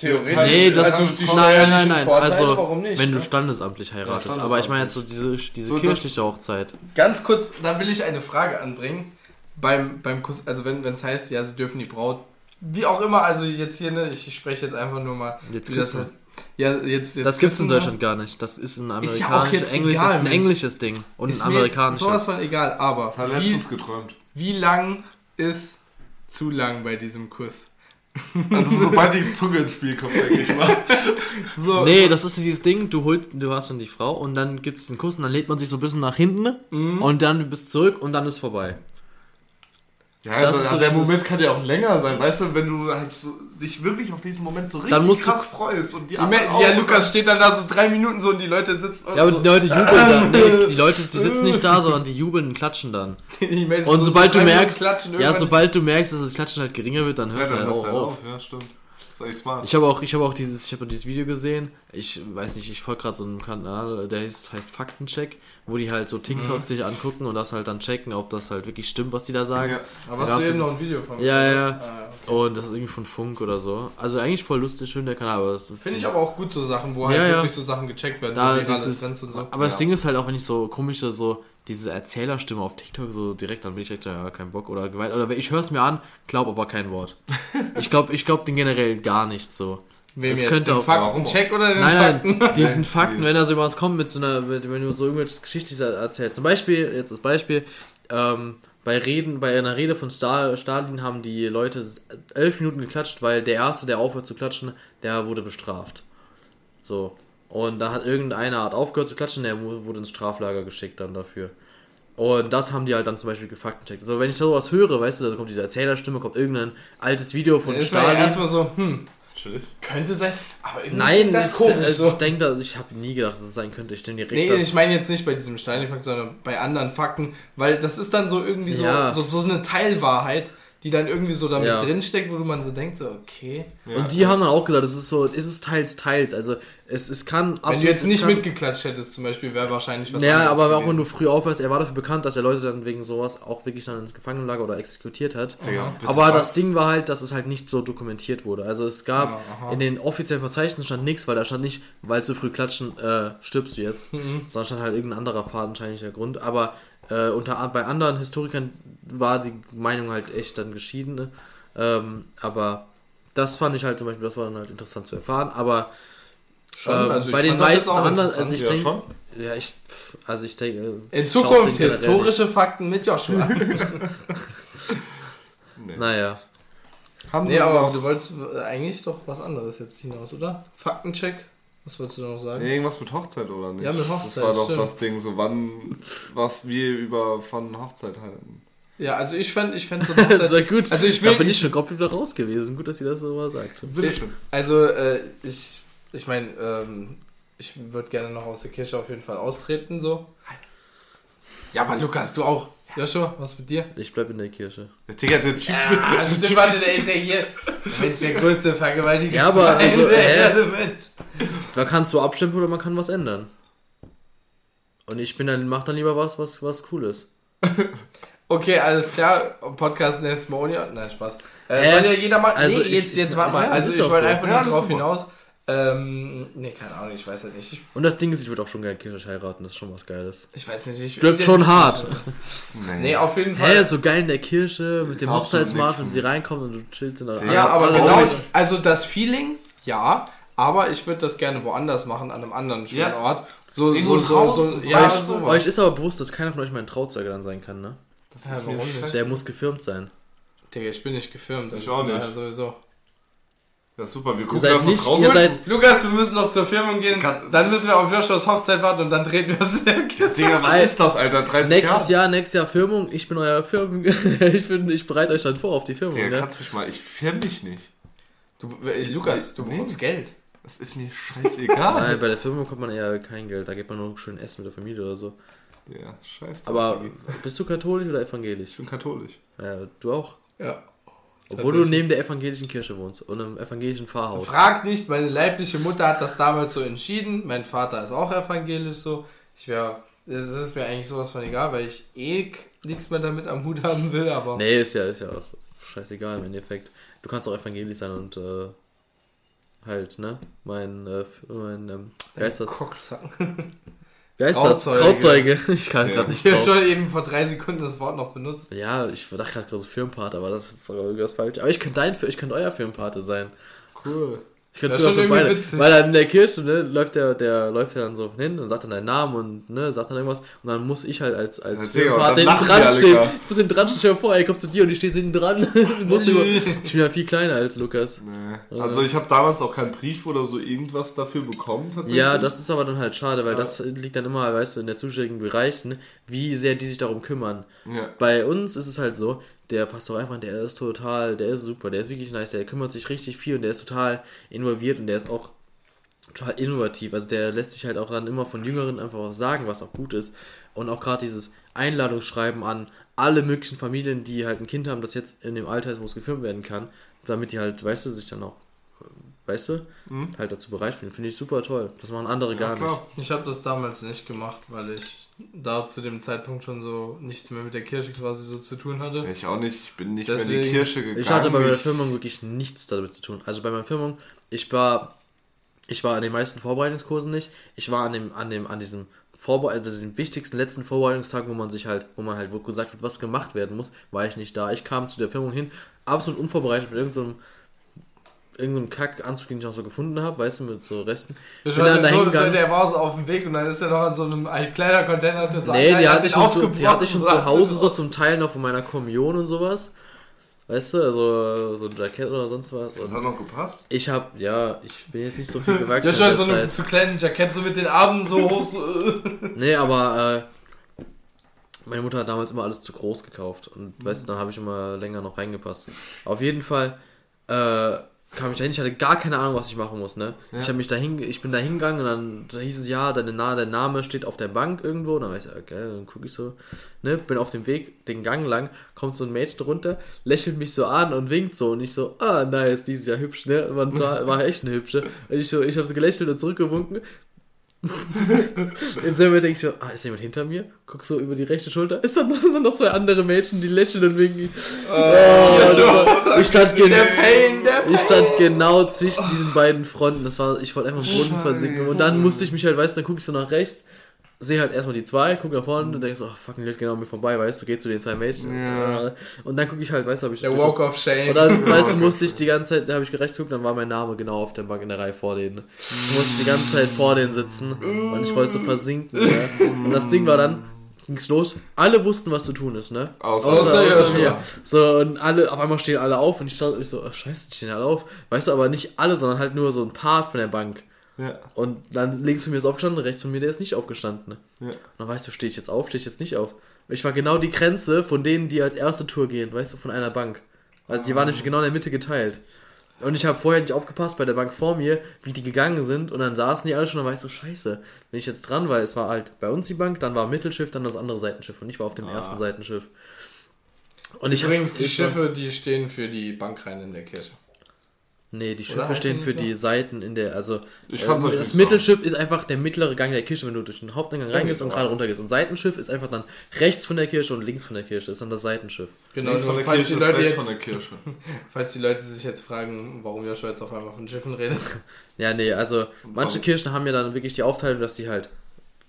Theoretisch. Nee, das also ist, die nein, nein, nein. Vorteile, Also, warum nicht? wenn du ne? standesamtlich heiratest. standesamtlich. aber ich meine jetzt so diese, diese So, kirchliche Hochzeit. Ganz kurz, da will ich eine Frage anbringen. Beim, beim Kuss, also wenn es heißt, ja, sie dürfen die Braut, wie auch immer, also jetzt hier, ne, ich spreche jetzt einfach nur mal. Jetzt wie das, küssen. ja, jetzt, jetzt Das gibt's in ne? Deutschland gar nicht. Das ist ein Ist ja auch amerikanisches, jetzt Engl egal, das ist ein englisches Ding und Ist ein amerikanisches. sowas von egal, aber letztens geträumt. wie lang ist zu lang bei diesem Kuss? Also sobald die Zunge ins Spiel kommt, denke ich mal. So, Nee, das ist dieses Ding, du holst, du hast dann die Frau und dann gibt es einen Kuss und dann lädt man sich so ein bisschen nach hinten Mhm. und dann bis zurück und dann ist vorbei. Ja, Das ist so der Moment kann ja auch länger sein, weißt du, wenn du halt so, dich wirklich auf diesen Moment so richtig Dann musst du- krass freust und die Ja, anderen auch. Lukas steht dann da so drei Minuten so und die Leute sitzen und Ja, aber so. die Leute jubeln dann. Nee, die Leute, die sitzen nicht da, sondern die jubeln und klatschen dann. Und so sobald du merkst, ja, sobald du merkst, dass das Klatschen halt geringer wird, dann Ja, hörst du dann halt auch du halt auf. auf. Ja, stimmt. Eigentlich smart. Ich habe auch, ich habe auch dieses, ich habe dieses Video gesehen. Ich weiß nicht, ich folge gerade so einem Kanal, der heißt, heißt Faktencheck, wo die halt so TikToks sich angucken und das halt dann checken, ob das halt wirklich stimmt, was die da sagen. Ja. Aber hast Ja, du eben das- noch ein Video von Ja, ja, ja. Ah, Und das ist irgendwie von Funk oder so. Also eigentlich voll lustig, schön der Kanal. Finde ich aber auch gut so Sachen, wo Ja, halt ja. wirklich so Sachen gecheckt werden, da so dieses, und so. aber das. Ding ist halt auch, wenn ich so komische, so diese Erzählerstimme auf TikTok so direkt, dann bin ich direkt so, ja, kein Bock oder Gewalt. Oder ich höre es mir an, glaub aber kein Wort. ich glaube ich glaub den generell gar nicht so. Wem das jetzt, könnte den auch- Faktencheck oder den Nein, Fakten? nein, diesen Fakten, wenn er so was kommt mit so einer, mit, wenn du so irgendwelche Geschichten erzählst. Zum Beispiel, jetzt das Beispiel, ähm, bei Reden, bei einer Rede von Stal Stalin haben die Leute elf Minuten geklatscht, weil der Erste, der aufhört zu klatschen, der wurde bestraft. So. Und dann hat irgendeiner hat aufgehört zu klatschen, der wurde ins Straflager geschickt dann dafür. Und das haben die halt dann zum Beispiel gefaktencheckt. So, wenn ich sowas höre, weißt du, da kommt diese Erzählerstimme, kommt irgendein altes Video von ja Stalin. erstmal so, hm, Chillig. könnte sein, aber irgendwie Nein, das ich, komisch ich, so. denke, dass- ich habe nie gedacht, dass es sein könnte. Ich stimme direkt. Nee, da- ich meine jetzt nicht bei diesem Stalin-Fakt, sondern bei anderen Fakten, weil das ist dann so irgendwie so, Ja. so, so eine Teilwahrheit, die dann irgendwie so damit Ja. drinsteckt, wo man so denkt, so, okay. Ja. und die haben dann auch gesagt, es ist so, es ist teils, teils. Also es, es kann Wenn du jetzt nicht kann, mitgeklatscht hättest zum Beispiel, wäre wahrscheinlich was Ja, aber auch wenn gewesen. du früh aufhörst, er war dafür bekannt, dass er Leute dann wegen sowas auch wirklich dann ins Gefangenenlager oder exekutiert hat. Bitte Aber was? das Ding war halt, dass es halt nicht so dokumentiert wurde. Also es gab in den offiziellen Verzeichnissen stand nichts, weil da stand nicht, weil zu früh klatschen, äh, stirbst du jetzt. Mhm. Sondern stand halt irgendein anderer fadenscheiniger Grund. Aber äh, unter, bei anderen Historikern war die Meinung halt echt dann geschieden. Ne? Ähm, aber das fand ich halt zum Beispiel, das war dann halt interessant zu erfahren. Aber Schon, ähm, also ich bei den meisten auch anderen, also ich Ja, denke, ja, ich, also ich denke, äh, In Zukunft historische Fakten mit Joshua. Nee. Naja. Haben nee, sie aber noch- du wolltest äh, eigentlich doch was anderes jetzt hinaus, oder? Faktencheck? Was wolltest du noch sagen? Nee, irgendwas mit Hochzeit oder nicht? Ja, mit Das Hochzeit, war doch stimmt. das Ding, so wann, was wir über von Hochzeit halten. Ja, also ich fand, ich fand so Das Hochzeit, war gut. Also ich da will- bin ich schon komplett wieder raus gewesen. Gut, dass sie das so mal sagt. Bitteschön. Also, äh, ich, ich meine, ähm, ich würde gerne noch aus der Kirche auf jeden Fall austreten, so. Ja, aber Lukas, du auch. Joshua, was mit dir? Ich bleib in der Kirche. Digga, der Typ. Ja, stimmt, warte, der ist ja hier. Mensch, der größte Vergewaltiger. Ja, aber also, der hä? Erde, Mensch. Da kannst du abstempeln oder man kann was ändern. Und ich bin dann, mach dann lieber was, was, was cool ist. Okay, alles klar. Podcast Nesmonia. Nein, Spaß. Äh, Äh, soll ja jeder mal. also nee, ich- jetzt, jetzt warte mal. ja, also ich wollte so. einfach Ja, nur drauf super. hinaus. Ähm, nee, keine Ahnung, ich weiß halt nicht. Ich, Und das Ding ist, ich würde auch schon gerne kirchlich heiraten, das ist schon was Geiles. ich weiß nicht. Ich Stirbt schon hart. Nee, auf jeden Fall. Hä, so geil in der Kirche mit dem Hochzeitsmarsch, wenn sie reinkommen und du chillst in der Ja, alle- aber genau, Leute. also das Feeling, ja, aber ich würde das gerne woanders machen, an einem anderen schönen Ja. Ort. So, so, so, draußen, so, so ja, euch, sowas. euch ist aber bewusst, dass keiner von euch mein Trauzeuge dann sein kann, ne? Das Ja, ist mir warum nicht? Der muss gefilmt sein. Digga, ich bin nicht gefilmt. Ich also auch nicht. Sowieso. Ja, super, wir Ihr gucken seid einfach nicht, draußen. ihr seid, Lukas, wir müssen noch zur Firmung gehen. Kann- Dann müssen wir auf Joshuas Hochzeit warten und dann drehen wir es in der Kirche. Digga, was ist das, Alter? 30 nächstes? Jahr, nächstes Jahr Firmung, ich bin euer Firmung, ich bin, ich bereite euch dann vor auf die Firmung, Digga, ne? kannst mich mal, ich firm dich nicht. Du, äh, Lukas, du Nee. bekommst Geld. Das ist mir scheißegal. Nein, bei der Firmung bekommt man eher kein Geld, da geht man nur schön essen mit der Familie oder so. Ja, scheiße. Aber bist du katholisch oder evangelisch? ich bin katholisch. Ja, du auch. Ja. Obwohl du neben der evangelischen Kirche wohnst und im evangelischen Pfarrhaus. Frag nicht, meine leibliche Mutter hat das damals so entschieden. Mein Vater ist auch evangelisch so. Ich wäre, es ist mir eigentlich sowas von egal, weil ich eh nichts mehr damit am Hut haben will, aber. Nee, ist ja, ist ja auch scheißegal im Endeffekt. Du kannst auch evangelisch sein und äh, halt, ne? Mein, äh, mein ähm, wie heißt heißt das? Trauzeuge. Trauzeuge. Ich kann Ja. gerade Ich nicht habe drauf. schon eben vor drei Sekunden das Wort noch benutzt. Ja, ich dachte gerade so Firmenpate, aber das ist doch irgendwas falsch. Aber ich könnte dein, ich könnte euer Firmenpate sein. Cool. Ich könnte sogar für beide. witzig. Weil dann in der Kirche, ne, läuft der, der läuft ja dann so hin und sagt dann deinen Namen und ne, sagt dann irgendwas und dann muss ich halt als, als Ja, Firmenpate hinten dran stehen. gar. Ich muss hinten dran stehen, vor, ey, kommst zu dir und ich stehe hinten dran. Ich bin ja viel kleiner als Lukas. Nee. Also ich habe damals auch keinen Brief oder so irgendwas dafür bekommen tatsächlich. Ja, das ist aber dann halt schade, weil Ja. das liegt dann immer, weißt du, in der zuständigen Bereich, ne, wie sehr die sich darum kümmern. Ja. Bei uns ist es halt so, der Pastor Reifmann, der ist total, der ist super, der ist wirklich nice, der kümmert sich richtig viel und der ist total involviert und der ist auch total innovativ. Also der lässt sich halt auch dann immer von Jüngeren einfach was sagen, was auch gut ist. Und auch gerade dieses Einladungsschreiben an alle möglichen Familien, die halt ein Kind haben, das jetzt in dem Alter ist, wo es gefilmt werden kann, damit die halt, weißt du, sich dann auch, weißt du, Mhm. halt dazu bereit fühlen. Finde ich super toll. Das machen andere gar nicht. Ich habe das damals nicht gemacht, weil ich da zu dem Zeitpunkt schon so nichts mehr mit der Kirche quasi so zu tun hatte. Ich auch nicht, ich bin nicht mehr in die Deswegen- Kirche gegangen. Ich hatte bei meiner Firmung wirklich nichts damit zu tun. Also bei meiner Firmung, ich war, ich war an den meisten Vorbereitungskursen nicht. Ich war an dem, an dem, an diesem Vorbe also dem wichtigsten letzten Vorbereitungstag, wo man sich halt, wo man halt, wo gesagt wird, was gemacht werden muss, war ich nicht da. Ich kam zu der Firmung hin, absolut unvorbereitet mit irgendeinem irgendeinem Kackanzug, den ich noch so gefunden habe, weißt du, mit so Resten. Das Bin war dann dahin so, gegangen. der war so auf dem Weg und dann ist er noch an so einem Altkleidercontainer. Nee, die hatte ich schon, zu, die hatte ich schon zu hat Hause so zum Teil noch von meiner Kommunion und sowas. Weißt du, also so ein Jackett oder sonst was. Das hat noch gepasst. ich hab, ja, ich bin jetzt nicht so viel gewachsen Das ist der so einem Zeit. zu kleinen Jackett, so mit den Armen so hoch. So. Nee, aber äh, meine Mutter hat damals immer alles zu groß gekauft. Und Mhm. weißt du, dann habe ich immer länger noch reingepasst. Auf jeden Fall äh, kam ich dahin, ich hatte gar keine Ahnung, was ich machen muss, ne? Ich habe mich dahin, ich bin da hingegangen und dann da hieß es, ja, deine dein Name steht auf der Bank irgendwo. Und dann weiß ich, okay, dann gucke ich so, ne? Bin auf dem Weg, den Gang lang, kommt so ein Mädchen runter, lächelt mich so an und winkt so. Und ich so, ah, nice, die ist ja hübsch, ne? War, war, war echt eine hübsche. Und ich so, ich habe so gelächelt und zurückgewunken. Im selben Moment denke ich so, ah, ist jemand hinter mir? Guck so über die rechte Schulter. Ist dann noch, sind dann noch zwei andere Mädchen, die lächeln und winken. Oh, das war, ich, stand Der Pain, der Pain. ich stand genau zwischen diesen beiden Fronten. Das war, ich wollte einfach im Boden versinken. Und dann musste ich mich halt, weißt du, dann gucke ich so nach rechts, sehe halt erstmal die zwei, gucke nach vorne und denke so, ach, fucking, die geht genau an mir vorbei, weißt du, geh zu den zwei Mädchen. Ja. Und dann gucke ich halt, weißt du, ob ich. Der Walk of Shame. und dann, weißt du, musste ich die ganze Zeit, da habe ich rechts geguckt, dann war mein Name genau auf der Bank in der Reihe vor denen. Ich musste die ganze Zeit vor denen sitzen und ich wollte so versinken. Ja. Und das Ding war dann, ging's los, alle wussten, was zu tun ist, ne? Außer, Außer- Außer, ja, außer mir. So, und alle, auf einmal stehen alle auf und ich, stand, ich so, oh, scheiße, die stehen alle auf. Weißt du, aber nicht alle, sondern halt nur so ein paar von der Bank. Ja. Und dann links von mir ist aufgestanden, rechts von mir, der ist nicht aufgestanden. Ja. Und dann weißt du, stehe ich jetzt auf, stehe ich jetzt nicht auf. Ich war genau die Grenze von denen, die als erste Tour gehen, weißt du, von einer Bank. Also die waren nämlich genau in der Mitte geteilt. Und ich habe vorher nicht aufgepasst bei der Bank vor mir, wie die gegangen sind. Und dann saßen die alle schon, dann war ich so, scheiße. Wenn ich jetzt dran war, es war halt bei uns die Bank, dann war Mittelschiff, dann das andere Seitenschiff. Und ich war auf dem ersten Seitenschiff. Und ich Übrigens, die Schiffe, die stehen für die Bankreihen in der Kirche. Nee, die Schiffe stehen für so? die Seiten in der, also Ich äh, euch das nicht Mittelschiff ist einfach der mittlere Gang der Kirche, wenn du durch den Haupteingang reingehst und gerade runtergehst. Und Seitenschiff ist einfach dann rechts von der Kirche und links von der Kirche ist dann das Seitenschiff. Genau, Links von der falls, Kirche die Leute rechts jetzt, von der Kirche. falls die Leute sich jetzt fragen, warum Joshua jetzt auf einmal von Schiffen redet. Ja, nee, also manche warum? Kirchen haben ja dann wirklich die Aufteilung, dass die halt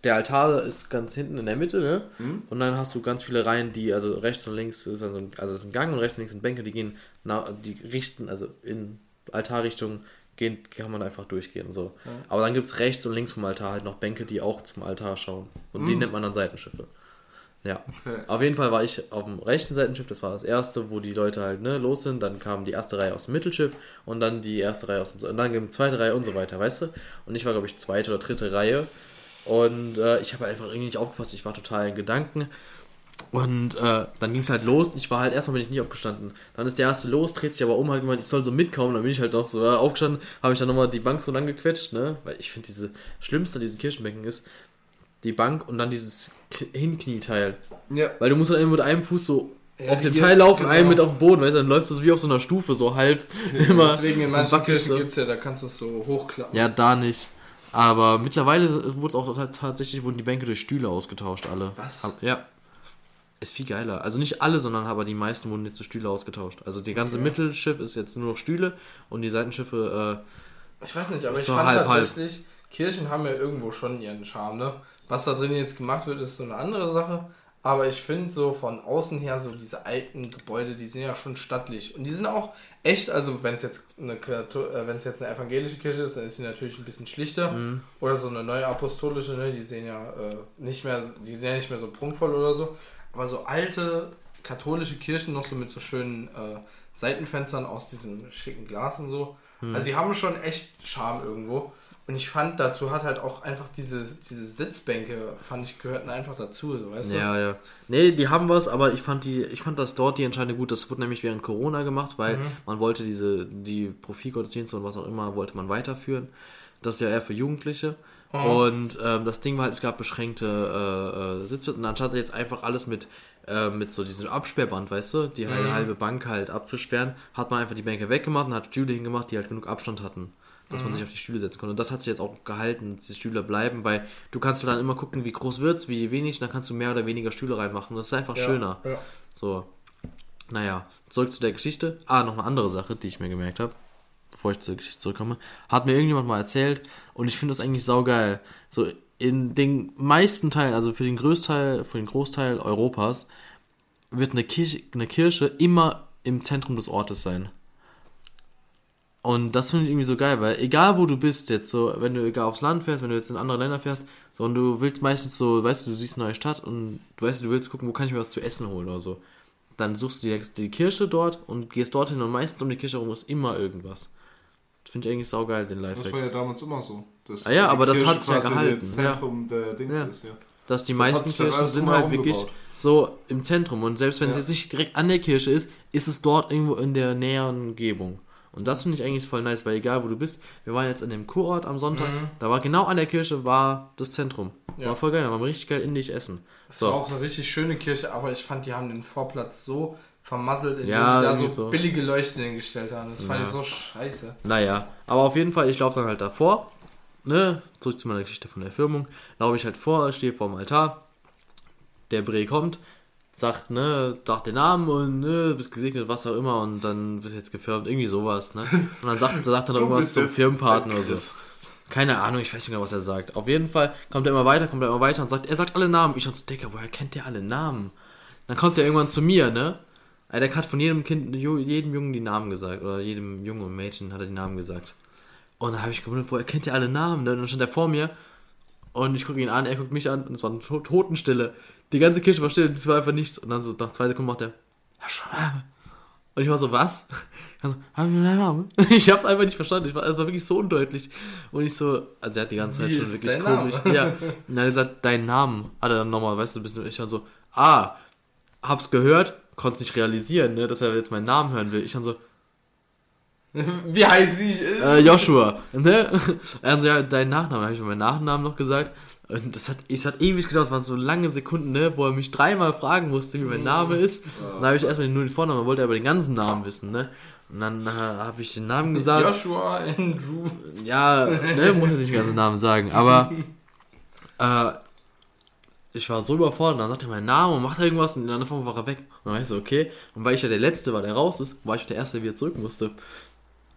der Altar ist ganz hinten in der Mitte, ne? Mhm. Und dann hast du ganz viele Reihen, die, also rechts und links ist dann so ein, also es ist ein Gang und rechts und links sind Bänke, die gehen, na, die richten, also in Altarrichtung gehen, kann man einfach durchgehen, so. Aber dann gibt es rechts und links vom Altar halt noch Bänke, die auch zum Altar schauen. Und die nennt man dann Seitenschiffe. Ja. Okay. Auf jeden Fall war ich auf dem rechten Seitenschiff, das war das erste, wo die Leute halt ne, los sind. Dann kam die erste Reihe aus dem Mittelschiff und dann die erste Reihe aus dem. Und dann die zweite Reihe und so weiter, weißt du? Und ich war, glaube ich, zweite oder dritte Reihe. Und äh, ich habe einfach irgendwie nicht aufgepasst, ich war total in Gedanken. Und äh, dann ging es halt los. Ich war halt erstmal bin ich nicht aufgestanden. Dann ist der erste los, dreht sich aber um, halt gemeint, ich soll so mitkommen. Dann bin ich halt noch so äh, aufgestanden, habe ich dann nochmal die Bank so lang gequetscht, ne? Weil ich finde, diese Schlimmste an diesen Kirchenbänken ist die Bank und dann dieses Hinknieteil. Ja. Weil du musst dann immer mit einem Fuß so Ja, auf dem Teil laufen, genau. einen mit auf dem Boden, weißt du, dann läufst du so wie auf so einer Stufe, so halb immer. Deswegen in manchen Kirchen gibt es ja, da kannst du es so hochklappen. Ja, da nicht. Aber mittlerweile wurde es auch tat- tatsächlich, wurden die Bänke durch Stühle ausgetauscht, alle. Was? Ja. Ist viel geiler. Also nicht alle, sondern aber die meisten wurden jetzt zu Stühle ausgetauscht. Also die ganze Mittelschiff ist jetzt nur noch Stühle und die Seitenschiffe, äh, Ich weiß nicht, aber ich So fand halb, halb. tatsächlich, Kirchen haben ja irgendwo schon ihren Charme, ne? Was da drin jetzt gemacht wird, ist so eine andere Sache. Aber ich finde so von außen her, so diese alten Gebäude, die sind ja schon stattlich. Und die sind auch echt, also wenn es jetzt eine äh, wenn es jetzt eine evangelische Kirche ist, dann ist sie natürlich ein bisschen schlichter. Oder so eine neue apostolische, ne? Die sehen ja äh, nicht mehr, die sind ja nicht mehr so prunkvoll oder so. Aber so alte katholische Kirchen noch so mit so schönen äh, Seitenfenstern aus diesem schicken Glas und so. Also die haben schon echt Charme irgendwo. Und ich fand, dazu hat halt auch einfach diese, diese Sitzbänke, fand ich, gehörten einfach dazu, so, weißt du? Ja, ja. Nee, die haben was, aber ich fand die, ich fand das dort die Entscheidung gut. Das wurde nämlich während Corona gemacht, weil Mhm. man wollte diese, die Profilgottesdienste und was auch immer, wollte man weiterführen. Das ist ja eher für Jugendliche. Und ähm, das Ding war halt, es gab beschränkte äh, äh, Sitzplätze und anstatt jetzt einfach alles mit, äh, mit so diesem Absperrband, weißt du, die halbe, halbe Bank halt abzusperren, hat man einfach die Bänke weggemacht und hat Stühle hingemacht, die halt genug Abstand hatten. Dass man sich auf die Stühle setzen konnte. Und das hat sich jetzt auch gehalten, dass die Stühle bleiben, weil du kannst dann immer gucken, wie groß wird's, wie wenig, dann kannst du mehr oder weniger Stühle reinmachen. Das ist einfach Ja, schöner. Ja. So. Naja, zurück zu der Geschichte. Ah, noch eine andere Sache, die ich mir gemerkt habe, bevor ich zur Geschichte zurückkomme. Hat mir irgendjemand mal erzählt und ich finde das eigentlich saugeil. So, in den meisten Teilen, also für den Größteil, für den Großteil Europas, wird eine Kirche, eine Kirche immer im Zentrum des Ortes sein. Und das finde ich irgendwie so geil, weil egal wo du bist jetzt, so, wenn du egal aufs Land fährst, wenn du jetzt in andere Länder fährst, so, und du willst meistens so, weißt du, du siehst eine neue Stadt und du weißt, du willst gucken, wo kann ich mir was zu essen holen oder so. Dann suchst du direkt die Kirche dort und gehst dorthin und meistens um die Kirche herum ist immer irgendwas. Finde ich eigentlich saugeil, den Das war Lifehack. ja damals immer so. Ah ja, aber das hat sich ja gehalten, Das Zentrum der Dings Ja. ist, ja. Dass die Das meisten Kirchen sind halt wirklich gebaut. so im Zentrum und selbst wenn es Ja. jetzt nicht direkt an der Kirche ist, ist es dort irgendwo in der näheren Umgebung. Und das finde ich eigentlich voll nice, weil egal wo du bist, wir waren jetzt an dem Kurort am Sonntag, Mhm. da war genau an der Kirche war das Zentrum. Ja. War voll geil, da waren wir richtig geil indisch essen. Das war So, auch eine richtig schöne Kirche, aber ich fand, die haben den Vorplatz so vermasselt, indem Ja, die da so, so. billige Leuchten hingestellt haben. Das fand Ja. ich so scheiße. naja, aber auf jeden Fall, ich laufe dann halt davor, ne, zurück zu meiner Geschichte von der Firmung, laufe ich halt vor, stehe vor dem Altar, der Bre kommt, sagt, ne, sagt den Namen und ne, bist gesegnet, was auch immer und dann du jetzt gefirmt, irgendwie sowas, ne. Und dann sagt, sagt er noch irgendwas zum Firmenpartner oder so. Keine Ahnung, ich weiß nicht genau, was er sagt. Auf jeden Fall kommt er immer weiter, kommt er immer weiter und sagt, er sagt alle Namen. Ich schon so, Digga, woher kennt der alle Namen? Dann kommt er irgendwann zu mir, ne? Ey, Der hat von jedem Kind, jedem Jungen die Namen gesagt. Oder jedem Jungen und Mädchen hat er die Namen gesagt. Und dann habe ich gewundert, woher kennt der alle Namen? Ne? Und dann stand er vor mir und ich gucke ihn an, er guckt mich an und es war eine To- Totenstille. Die ganze Kirche war still, es war einfach nichts. Und dann so nach zwei Sekunden macht er, Herr Schrabe. Und ich war so, was? Also, haben wir einen Namen? Ich hab's einfach nicht verstanden. Ich war, es war wirklich so undeutlich. Und ich so, also der hat die ganze Zeit Wie schon wirklich dein komisch. Name? Ja. Und dann hat er gesagt, dein Namen. Hat er dann nochmal, weißt du, ein bisschen, ich dann so, ah, hab's gehört, konnte es nicht realisieren, ne, dass er jetzt meinen Namen hören will. Ich dann so, Wie heiß ich? äh, Joshua, ne? Also ja, dein Nachname, habe ich mir meinen Nachnamen noch gesagt. Und das hat, es hat ewig gedauert, es waren so lange Sekunden, ne, wo er mich dreimal fragen musste, wie mein Name ist. Dann habe ich erstmal nur den Vornamen, wollte er aber den ganzen Namen wissen, ne? Und dann äh, habe ich den Namen gesagt. Joshua Andrew. Ja, ne, muss jetzt nicht den ganzen Namen sagen, aber äh, ich war so überfordert, dann sagt er meinen Namen und macht irgendwas und in der anderen Form war er weg. Und dann war ich so, okay. Und weil ich ja der Letzte war, der raus ist, war ich der Erste, der wieder zurück musste.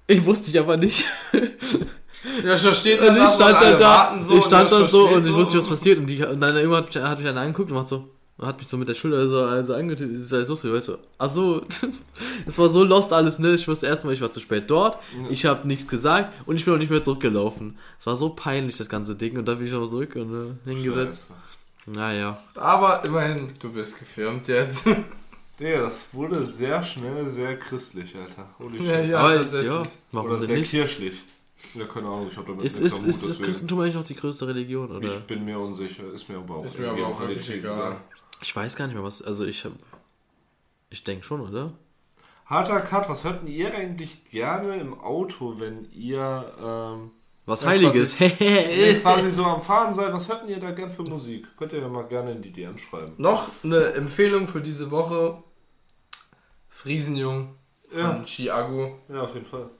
Ich wusste ich aber nicht. Joshua steht Und ich stand dann da, warten so ich stand dann so und ich wusste nicht, was passiert. Und, die, und dann irgendwann hat mich, hat mich einer angeguckt und macht so, und hat mich so mit der Schulter so also angetippt, ist alles lustig, weißt du, ach so, es war so lost alles, ne, ich wusste erstmal, ich war zu spät dort, ich habe nichts gesagt und ich bin auch nicht mehr zurückgelaufen. Es war so peinlich, das ganze Ding, und dann bin ich auch zurück und ne, hingesetzt. Naja. Aber immerhin, du bist gefirmt jetzt. Nee, das wurde sehr schnell sehr christlich, Alter. Ohne Ja, Scheiß. ja. Aber tatsächlich. ja, warum Oder denn sehr nicht? kirchlich. Ja, keine Ahnung, ich habe damit Ist, ist, am Hut, ist das. Christentum eigentlich noch die größte Religion, oder? Ich bin mir unsicher, ist mir aber auch Ist mir aber auch wirklich egal. Ich weiß gar nicht mehr, was, also ich hab, ich denke schon, oder? Harter Cut, was hörten ihr eigentlich gerne im Auto, wenn ihr ähm, Was Ja, Heiliges. äh, quasi so am Fahren seid? Was hörten ihr da gern für Musik? Könnt ihr ja mal gerne in die DM schreiben. Noch eine Empfehlung für diese Woche. Friesenjung Ja, von Chiago. ja auf jeden Fall.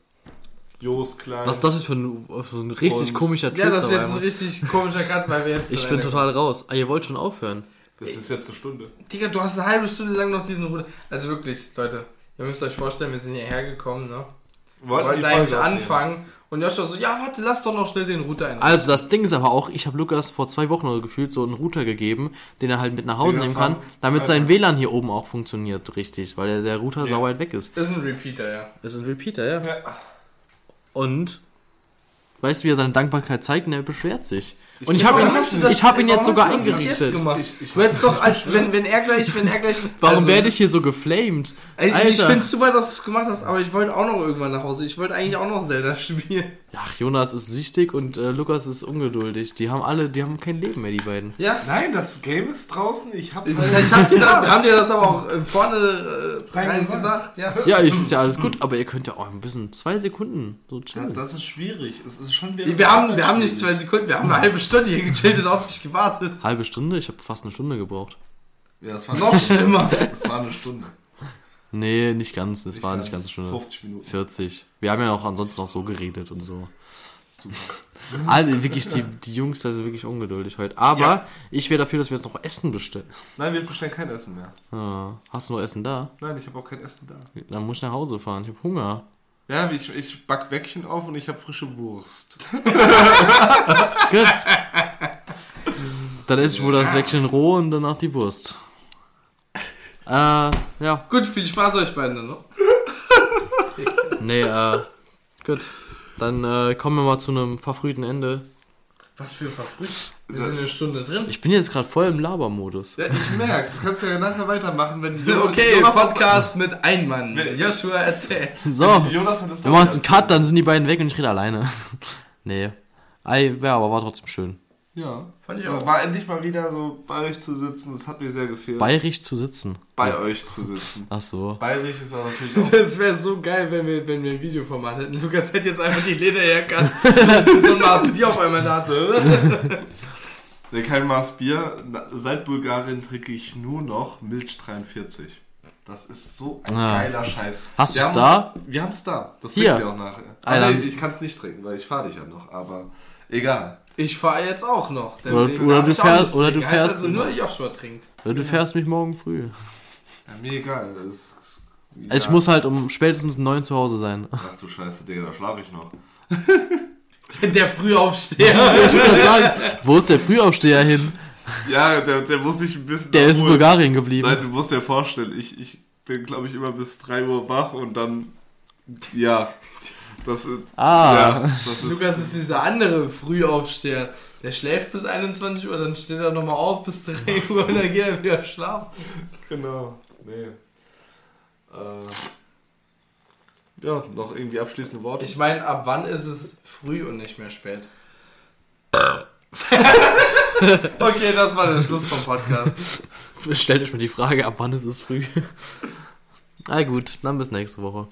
Jos Klein. Was ist das jetzt für ein, für ein richtig Und- komischer Twist Ja, das ist jetzt ein richtig komischer Cut, weil wir jetzt. Ich bin total raus. Ah, ihr wollt schon aufhören. Das ist jetzt eine Stunde. kommen. Digga, du hast eine halbe Stunde lang noch diesen Ruder. Also wirklich, Leute, ihr müsst euch vorstellen, wir sind hierher gekommen, ne? Wollten die eigentlich Folge aufnehmen. anfangen. Und Joshua so, ja, warte, lass doch noch schnell den Router ein. Also das Ding ist aber auch, ich habe Lukas vor zwei Wochen oder gefühlt so einen Router gegeben, den er halt mit nach Hause Den nehmen kann, damit sein. WLAN hier oben auch funktioniert richtig, weil der, der Router Ja. sau weit weg ist. Das ist ein Repeater, ja. Ist ein Repeater, ja. Ja. Und weißt du, wie er seine Dankbarkeit zeigt? Und er beschwert sich. Und ich habe ihn, ich hab ihn jetzt sogar eingerichtet. jetzt? Ich- ich- du hättest doch, als, wenn, wenn er gleich, wenn er gleich. Warum also, werde ich hier so geflamed? Ey, ich Alter. finde es super, dass du es gemacht hast, aber ich wollte auch noch irgendwann nach Hause. Ich wollte eigentlich auch noch Zelda spielen. Ach, Jonas ist süchtig und äh, Lukas ist ungeduldig. Die haben alle, die haben kein Leben mehr, die beiden. Ja. Nein, das Game ist draußen. Ich habe Ich, ich hab gedacht, wir haben dir das aber auch äh, vorne äh, Rein gesagt. gesagt. Ja. Ja, ich, ist ja alles gut, aber ihr könnt ja auch ein bisschen zwei Sekunden so Ja, chillen. das ist schwierig. Es ist schon wieder. Wir haben, wir haben nicht zwei Sekunden, wir haben eine halbe Stunde hier gechillt und auf dich gewartet. Halbe Stunde? Ich habe fast eine Stunde gebraucht. Ja, das war Noch schlimmer. Das war eine Stunde. Nee, nicht ganz. Das war nicht ganz eine Stunde. 50 Minuten. 40. Wir haben ja auch ansonsten noch so geredet und so. Alle, wirklich, die, die Jungs, da sind wirklich ungeduldig heute. Aber Ja. ich wäre dafür, dass wir jetzt noch Essen bestellen. Nein, wir bestellen kein Essen mehr. Ah, hast du noch Essen da? Nein, ich habe auch kein Essen da. Dann muss ich nach Hause fahren. Ich habe Hunger. Ja, ich, ich back Wäckchen auf und ich habe frische Wurst. Gut. Dann esse ich wohl das Wäckchen roh und danach die Wurst. Äh, ja. Gut, viel Spaß euch beiden. Ne? Nee, äh, gut. Dann äh, kommen wir mal zu einem verfrühten Ende. Was für verfrüht. Wir sind eine Stunde drin. Ich bin jetzt gerade voll im Labermodus. Ja, ich merk's. Das kannst du ja nachher weitermachen, wenn die Okay, Jonas Podcast mit Einmann. Wer- Joshua erzählt. So, Jonas hat das wir machen jetzt einen Cut, dann sind die beiden weg und ich rede alleine. nee. Ei, ja, aber war trotzdem schön. Ja. Fand ich auch. War endlich mal wieder so bei euch zu sitzen. Das hat mir sehr gefehlt. Bayerisch zu sitzen. bei euch zu sitzen. Ach so. Bayerisch ist aber natürlich auch. Das wäre so geil, wenn wir, wenn wir ein Videoformat hätten. Lukas hätte jetzt einfach die Leder herkannt. so ein Maß Bier auf einmal da. So. Nee, kein Maß Bier. Seit Bulgarien trinke ich nur noch Milch 43. Das ist so ein Ah. geiler Scheiß. Hast du's haben da? Wir haben es da. Das Hier. trinken wir auch nachher. Ah, Ah, nee, ich kann es nicht trinken, weil ich fahre dich ja noch. Aber egal. Ich fahre jetzt auch noch. Oder- deswegen oder darf du fährst- oder du fährst- Also nur Joshua trinkt. Oder du fährst mich morgen früh. Ja, mir egal. Das ist, Ich muss halt um spätestens neun zu Hause sein. Ach du Scheiße, Digga, da schlafe ich noch. Der Frühaufsteher. Ich würde sagen, wo ist der Frühaufsteher hin? Ja, der, der muss sich ein bisschen. Der ist in. Bulgarien geblieben. Nein, du musst dir vorstellen, ich, ich bin, glaube ich, immer bis 3 Uhr wach und dann. Ja. Das ist. Ah. Ja, das ist. Lukas ist dieser andere Frühaufsteher. Der schläft bis 21 Uhr, dann steht er nochmal auf bis 3 Uhr und dann geht er wieder schlafen. Genau. Nee. Äh, ja, noch irgendwie abschließende Worte. Ich meine, ab wann ist es früh und nicht mehr spät? okay, das war der Schluss vom Podcast. Stellt euch mal die Frage, ab wann ist es früh? Na gut, dann bis nächste Woche.